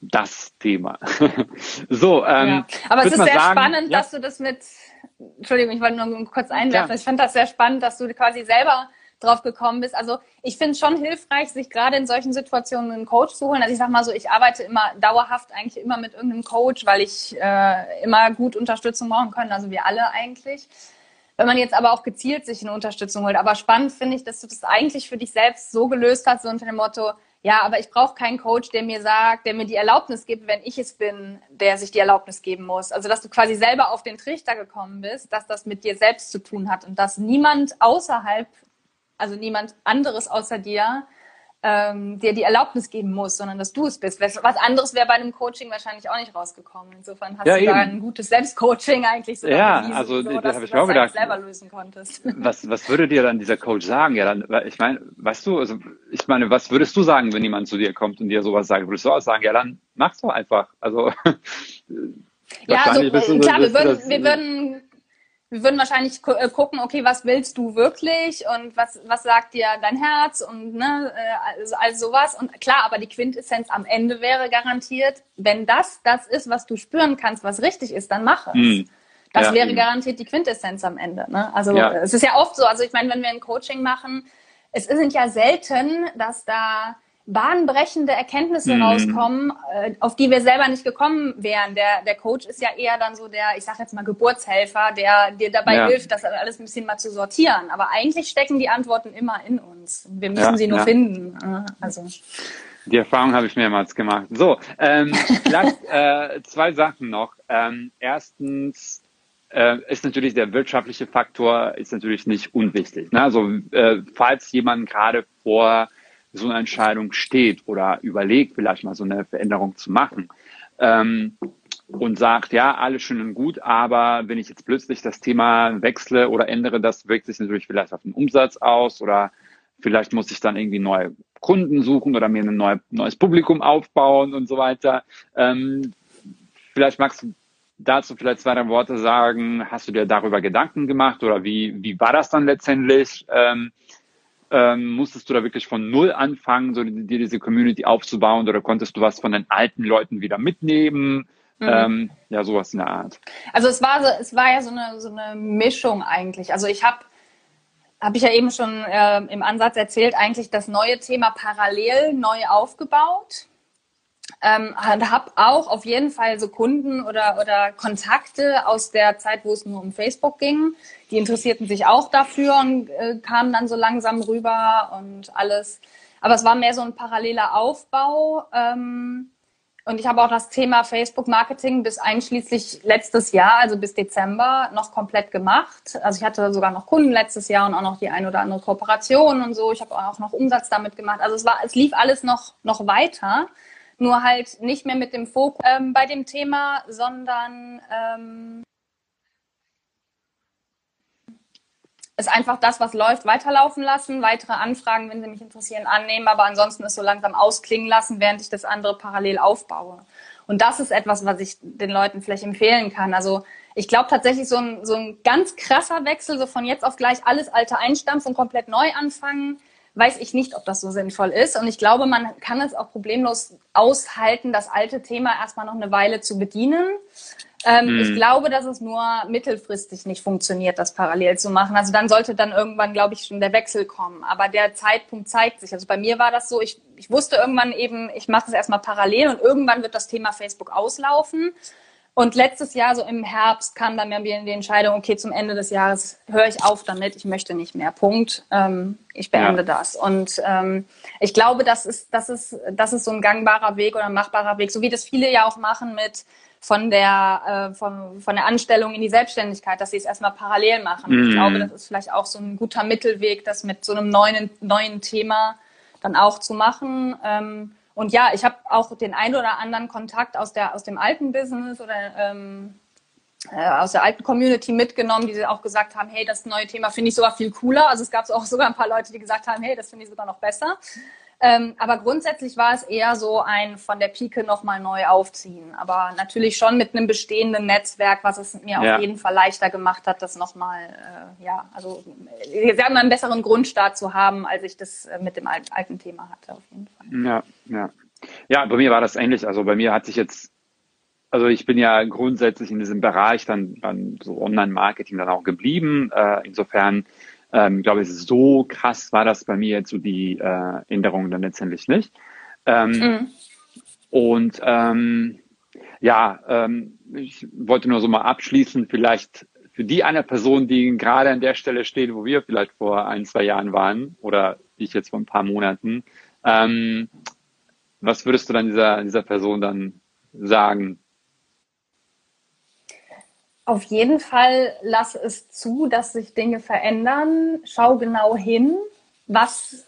das Thema. so, ähm, ja. aber es ist sehr sagen, spannend, ja. dass du das mit, Entschuldigung, ich wollte nur kurz einwerfen. Ich fand das sehr spannend, dass du quasi selber drauf gekommen bist. Also ich finde es schon hilfreich, sich gerade in solchen Situationen einen Coach zu holen. Also ich sag mal so, ich arbeite immer dauerhaft eigentlich immer mit irgendeinem Coach, weil ich äh, immer gut Unterstützung brauchen kann. Also wir alle eigentlich. Wenn man jetzt aber auch gezielt sich eine Unterstützung holt. Aber spannend finde ich, dass du das eigentlich für dich selbst so gelöst hast, so unter dem Motto, ja, aber ich brauche keinen Coach, der mir sagt, der mir die Erlaubnis gibt, wenn ich es bin, der sich die Erlaubnis geben muss. Also, dass du quasi selber auf den Trichter gekommen bist, dass das mit dir selbst zu tun hat und dass niemand außerhalb also niemand anderes außer dir, ähm, dir die Erlaubnis geben muss, sondern dass du es bist. Was anderes wäre bei einem Coaching wahrscheinlich auch nicht rausgekommen. Insofern hast ja, du eben. da ein gutes Selbstcoaching eigentlich so Ja, bewiesen, also so, das habe ich mir auch gedacht. selber lösen konntest. Was, was würde dir dann dieser Coach sagen? Ja, dann, ich meine, weißt du, also ich meine, was würdest du sagen, wenn jemand zu dir kommt und dir sowas sagt? Würdest du auch sagen, ja, dann mach's doch einfach. Also ja, also, klar, wir würden, wir würden wir würden wahrscheinlich äh, gucken, okay, was willst du wirklich und was, was sagt dir dein Herz und ne, also, also sowas. Und klar, aber die Quintessenz am Ende wäre garantiert, wenn das das ist, was du spüren kannst, was richtig ist, dann mach es. Mhm. Das ja, wäre garantiert die Quintessenz am Ende. Ne? Also ja. es ist ja oft so, also ich meine, wenn wir ein Coaching machen, es sind ja selten, dass da bahnbrechende Erkenntnisse mhm. rauskommen, äh, auf die wir selber nicht gekommen wären. Der, der Coach ist ja eher dann so der, ich sag jetzt mal, Geburtshelfer, der dir dabei ja. hilft, das alles ein bisschen mal zu sortieren. Aber eigentlich stecken die Antworten immer in uns. Wir müssen ja, sie nur ja. finden. Also. Die Erfahrung habe ich mehrmals gemacht. So, ähm, vielleicht äh, zwei Sachen noch. Ähm, erstens, äh, ist natürlich der wirtschaftliche Faktor ist natürlich nicht unwichtig. Ne? Also äh, falls jemand gerade vor so eine Entscheidung steht oder überlegt, vielleicht mal so eine Veränderung zu machen ähm, und sagt, ja, alles schön und gut, aber wenn ich jetzt plötzlich das Thema wechsle oder ändere, das wirkt sich natürlich vielleicht auf den Umsatz aus oder vielleicht muss ich dann irgendwie neue Kunden suchen oder mir ein neue, neues Publikum aufbauen und so weiter. Ähm, vielleicht magst du dazu vielleicht zwei, drei Worte sagen. Hast du dir darüber Gedanken gemacht oder wie, wie war das dann letztendlich? Ähm, ähm, musstest du da wirklich von Null anfangen, so dir diese Community aufzubauen oder konntest du was von den alten Leuten wieder mitnehmen? Mhm. Ähm, ja, sowas in der Art. Also es war so, es war ja so eine, so eine Mischung eigentlich. Also ich habe habe ich ja eben schon äh, im Ansatz erzählt, eigentlich das neue Thema parallel neu aufgebaut. ähm, habe auch auf jeden Fall so Kunden oder, oder Kontakte aus der Zeit, wo es nur um Facebook ging. Die interessierten sich auch dafür und äh, kamen dann so langsam rüber und alles. Aber es war mehr so ein paralleler Aufbau. Ähm, und ich habe auch das Thema Facebook-Marketing bis einschließlich letztes Jahr, also bis Dezember, noch komplett gemacht. Also ich hatte sogar noch Kunden letztes Jahr und auch noch die ein oder andere Kooperation und so. Ich habe auch noch Umsatz damit gemacht. Also es war, es lief alles noch, noch weiter nur halt nicht mehr mit dem Fokus ähm, bei dem Thema, sondern ähm, ist einfach das, was läuft, weiterlaufen lassen, weitere Anfragen, wenn sie mich interessieren, annehmen, aber ansonsten ist so langsam ausklingen lassen, während ich das andere parallel aufbaue. Und das ist etwas, was ich den Leuten vielleicht empfehlen kann. Also ich glaube tatsächlich so ein, so ein ganz krasser Wechsel, so von jetzt auf gleich alles alte einstampfen und komplett neu anfangen, weiß ich nicht, ob das so sinnvoll ist. Und ich glaube, man kann es auch problemlos aushalten, das alte Thema erstmal noch eine Weile zu bedienen. Ähm, hm. Ich glaube, dass es nur mittelfristig nicht funktioniert, das parallel zu machen. Also dann sollte dann irgendwann, glaube ich, schon der Wechsel kommen. Aber der Zeitpunkt zeigt sich. Also bei mir war das so, ich, ich wusste irgendwann eben, ich mache das erstmal parallel und irgendwann wird das Thema Facebook auslaufen. Und letztes Jahr, so im Herbst, kam dann mir die Entscheidung, okay, zum Ende des Jahres höre ich auf damit, ich möchte nicht mehr. Punkt. Ähm, ich beende ja. das. Und ähm, ich glaube, das ist, das, ist, das ist so ein gangbarer Weg oder ein machbarer Weg, so wie das viele ja auch machen mit von der, äh, von, von der Anstellung in die Selbstständigkeit, dass sie es erstmal parallel machen. Mhm. Ich glaube, das ist vielleicht auch so ein guter Mittelweg, das mit so einem neuen, neuen Thema dann auch zu machen. Ähm, und ja, ich habe auch den ein oder anderen Kontakt aus, der, aus dem alten Business oder ähm, äh, aus der alten Community mitgenommen, die auch gesagt haben, hey, das neue Thema finde ich sogar viel cooler. Also es gab auch sogar ein paar Leute, die gesagt haben, hey, das finde ich sogar noch besser. Ähm, aber grundsätzlich war es eher so ein von der Pike nochmal neu aufziehen. Aber natürlich schon mit einem bestehenden Netzwerk, was es mir ja. auf jeden Fall leichter gemacht hat, das nochmal, äh, ja, also wir einen besseren Grundstart zu haben, als ich das äh, mit dem alten Thema hatte, auf jeden Fall. Ja, ja. Ja, bei mir war das ähnlich. Also bei mir hat sich jetzt, also ich bin ja grundsätzlich in diesem Bereich dann, dann so Online-Marketing dann auch geblieben. Äh, insofern ähm, glaube ich, so krass war das bei mir jetzt so die äh, Änderung dann letztendlich nicht. Ähm, mhm. Und ähm, ja, ähm, ich wollte nur so mal abschließen, vielleicht für die eine Person, die gerade an der Stelle steht, wo wir vielleicht vor ein, zwei Jahren waren oder ich jetzt vor ein paar Monaten, ähm, was würdest du dann dieser, dieser Person dann sagen? Auf jeden Fall lass es zu, dass sich Dinge verändern. Schau genau hin, was,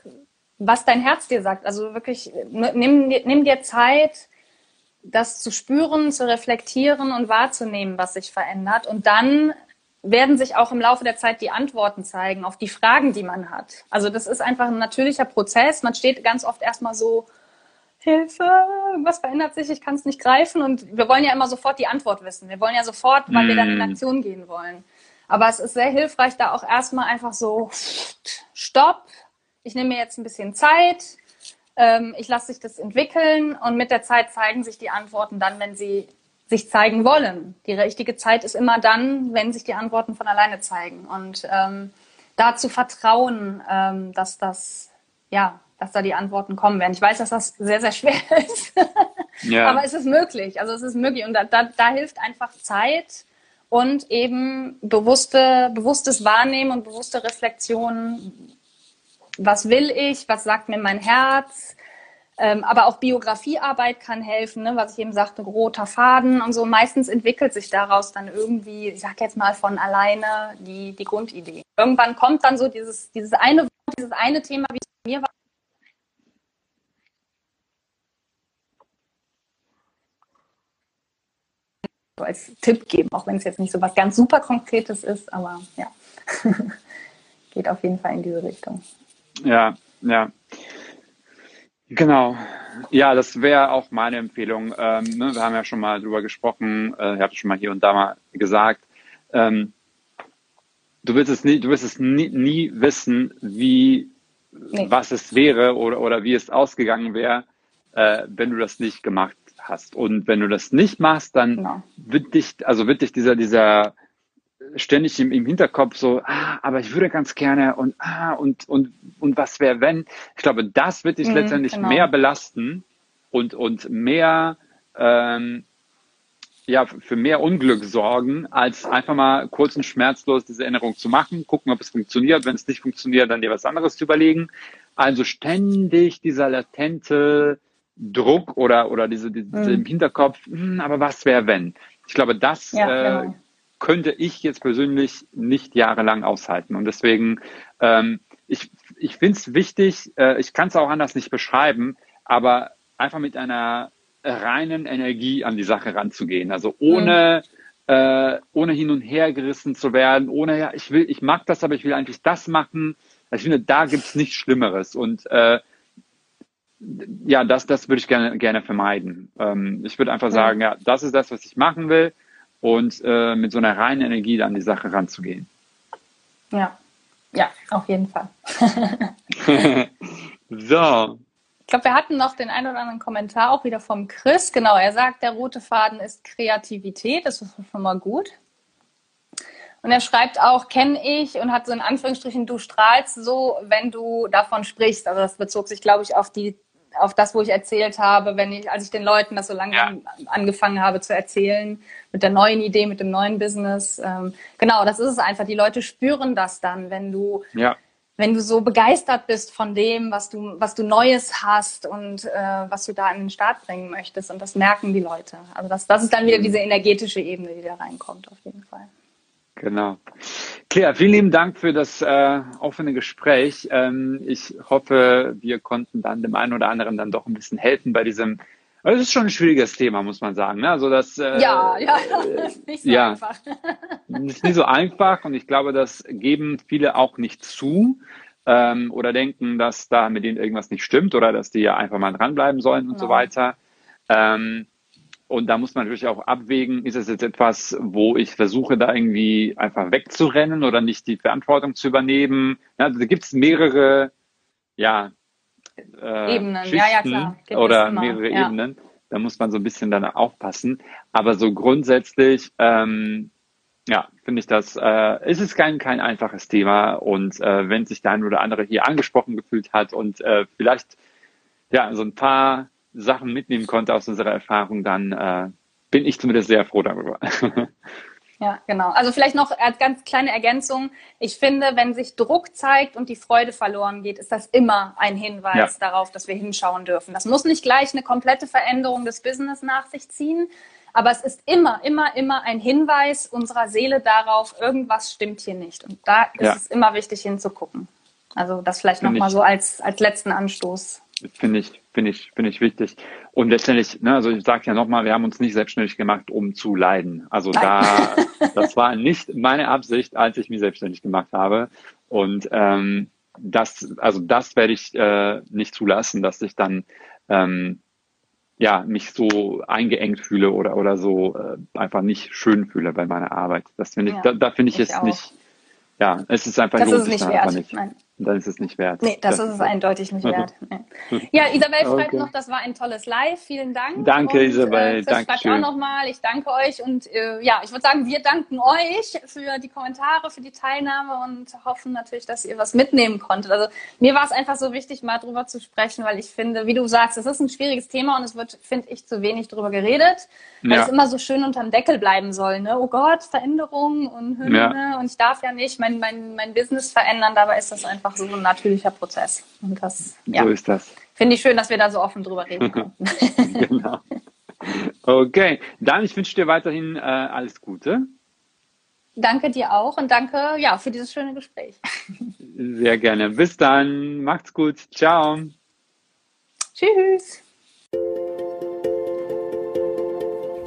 was dein Herz dir sagt. Also wirklich, nimm, nimm dir Zeit, das zu spüren, zu reflektieren und wahrzunehmen, was sich verändert. Und dann werden sich auch im Laufe der Zeit die Antworten zeigen auf die Fragen, die man hat. Also das ist einfach ein natürlicher Prozess. Man steht ganz oft erstmal so Hilfe, was verändert sich, ich kann es nicht greifen. Und wir wollen ja immer sofort die Antwort wissen. Wir wollen ja sofort, weil mm. wir dann in mm. Aktion gehen wollen. Aber es ist sehr hilfreich, da auch erstmal einfach so, stopp, ich nehme mir jetzt ein bisschen Zeit, ähm, ich lasse sich das entwickeln und mit der Zeit zeigen sich die Antworten dann, wenn sie sich zeigen wollen. Die richtige Zeit ist immer dann, wenn sich die Antworten von alleine zeigen. Und ähm, da zu vertrauen, ähm, dass das, ja, dass da die Antworten kommen werden. Ich weiß, dass das sehr, sehr schwer ist. ja. Aber es ist möglich. Also es ist möglich. Und da, da, da hilft einfach Zeit und eben bewusste, bewusstes Wahrnehmen und bewusste Reflexion. Was will ich? Was sagt mir mein Herz? Ähm, aber auch Biografiearbeit kann helfen, ne? was ich eben sagte, roter Faden und so. Meistens entwickelt sich daraus dann irgendwie, ich sag jetzt mal von alleine, die, die Grundidee. Irgendwann kommt dann so dieses, dieses eine, dieses eine Thema, wie es bei mir war, so als Tipp geben, auch wenn es jetzt nicht so was ganz super Konkretes ist, aber ja, geht auf jeden Fall in diese Richtung. Ja, ja. Genau. Ja, das wäre auch meine Empfehlung. Ähm, ne, wir haben ja schon mal drüber gesprochen, äh, ich habe schon mal hier und da mal gesagt. Ähm, du wirst es nie, du wirst es nie, nie wissen, wie nee. was es wäre oder, oder wie es ausgegangen wäre, äh, wenn du das nicht gemacht hast. Und wenn du das nicht machst, dann genau. wird dich, also wird dich dieser, dieser ständig im, im Hinterkopf so, ah, aber ich würde ganz gerne und ah, und, und, und was wäre, wenn? Ich glaube, das wird dich mhm, letztendlich genau. mehr belasten, und, und mehr, ähm, ja, für mehr Unglück sorgen, als einfach mal kurz und schmerzlos diese Erinnerung zu machen, gucken, ob es funktioniert. Wenn es nicht funktioniert, dann dir was anderes zu überlegen. Also ständig dieser latente Druck oder, oder diese, diese mhm. im Hinterkopf, hm, aber was wäre wenn? Ich glaube, das ja, äh, genau. könnte ich jetzt persönlich nicht jahrelang aushalten. Und deswegen, ähm, ich, ich finde es wichtig, äh, ich kann es auch anders nicht beschreiben, aber einfach mit einer reinen Energie an die Sache ranzugehen. Also ohne, mhm. äh, ohne hin und her gerissen zu werden, ohne, ja, ich will, ich mag das, aber ich will eigentlich das machen. Also ich finde, da gibt's nichts Schlimmeres. Und äh, ja, das, das würde ich gerne, gerne vermeiden. Ähm, ich würde einfach sagen, ja, das ist das, was ich machen will und äh, mit so einer reinen Energie an die Sache ranzugehen. Ja, ja, auf jeden Fall. so, glaube, wir hatten noch den einen oder anderen Kommentar auch wieder vom Chris. Genau, er sagt, der rote Faden ist Kreativität. Das ist schon mal gut. Und er schreibt auch, kenne ich und hat so in Anführungsstrichen, du strahlst so, wenn du davon sprichst. Also das bezog sich, glaube ich, auf die, auf das, wo ich erzählt habe, wenn ich, als ich den Leuten das so lange ja. angefangen habe zu erzählen, mit der neuen Idee, mit dem neuen Business. Ähm, genau, das ist es einfach. Die Leute spüren das dann, wenn du ja wenn du so begeistert bist von dem, was du, was du Neues hast und äh, was du da in den Start bringen möchtest. Und das merken die Leute. Also das, das ist dann wieder diese energetische Ebene, die da reinkommt, auf jeden Fall. Genau. Claire, vielen lieben Dank für das äh, offene Gespräch. Ähm, ich hoffe, wir konnten dann dem einen oder anderen dann doch ein bisschen helfen bei diesem aber es ist schon ein schwieriges Thema, muss man sagen. Ne? Also das, äh, ja, ja, ist nicht so ja, einfach. ist nicht so einfach und ich glaube, das geben viele auch nicht zu ähm, oder denken, dass da mit denen irgendwas nicht stimmt oder dass die ja einfach mal dranbleiben sollen und genau. so weiter. Ähm, und da muss man natürlich auch abwägen, ist es jetzt etwas, wo ich versuche, da irgendwie einfach wegzurennen oder nicht die Verantwortung zu übernehmen. Ja, also da gibt es mehrere ja, äh, Ebenen, ja, ja, klar. Gibt oder mehrere ja. Ebenen. Da muss man so ein bisschen dann aufpassen. Aber so grundsätzlich, ähm, ja, finde ich das, äh, ist es kein, kein einfaches Thema. Und äh, wenn sich der ein oder andere hier angesprochen gefühlt hat und äh, vielleicht ja so ein paar Sachen mitnehmen konnte aus unserer Erfahrung, dann äh, bin ich zumindest sehr froh darüber. Ja, genau. Also vielleicht noch als ganz kleine Ergänzung. Ich finde, wenn sich Druck zeigt und die Freude verloren geht, ist das immer ein Hinweis ja. darauf, dass wir hinschauen dürfen. Das muss nicht gleich eine komplette Veränderung des Business nach sich ziehen, aber es ist immer, immer, immer ein Hinweis unserer Seele darauf, irgendwas stimmt hier nicht. Und da ist ja. es immer wichtig hinzugucken. Also das vielleicht nochmal so als, als letzten Anstoß. Finde ich, finde ich, finde ich wichtig. Und letztendlich, ne, also ich sage ja nochmal, wir haben uns nicht selbstständig gemacht, um zu leiden. Also da, das war nicht meine Absicht, als ich mich selbstständig gemacht habe. Und ähm, das, also das werde ich äh, nicht zulassen, dass ich dann ähm, ja mich so eingeengt fühle oder oder so äh, einfach nicht schön fühle bei meiner Arbeit. Das finde ich, ja, da, da finde ich, ich es auch. nicht. Ja, es ist einfach das ist nicht wert. Nicht. Nein dann ist es nicht wert. Nee, das, das ist es eindeutig nicht wert. Nee. Ja, Isabel schreibt okay. noch, das war ein tolles Live. Vielen Dank. Danke, und, Isabel. Äh, danke schön. auch nochmal. Ich danke euch und äh, ja, ich würde sagen, wir danken euch für die Kommentare, für die Teilnahme und hoffen natürlich, dass ihr was mitnehmen konntet. Also mir war es einfach so wichtig, mal drüber zu sprechen, weil ich finde, wie du sagst, es ist ein schwieriges Thema und es wird, finde ich, zu wenig drüber geredet, weil ja. es immer so schön unterm Deckel bleiben soll. Ne? Oh Gott, Veränderung und Hünde ja. und ich darf ja nicht mein, mein, mein Business verändern. Dabei ist das einfach so ein natürlicher Prozess. Und das, ja, so ist das. Finde ich schön, dass wir da so offen drüber reden können. genau. Okay, dann ich wünsche dir weiterhin äh, alles Gute. Danke dir auch und danke ja für dieses schöne Gespräch. Sehr gerne. Bis dann. Macht's gut. Ciao. Tschüss.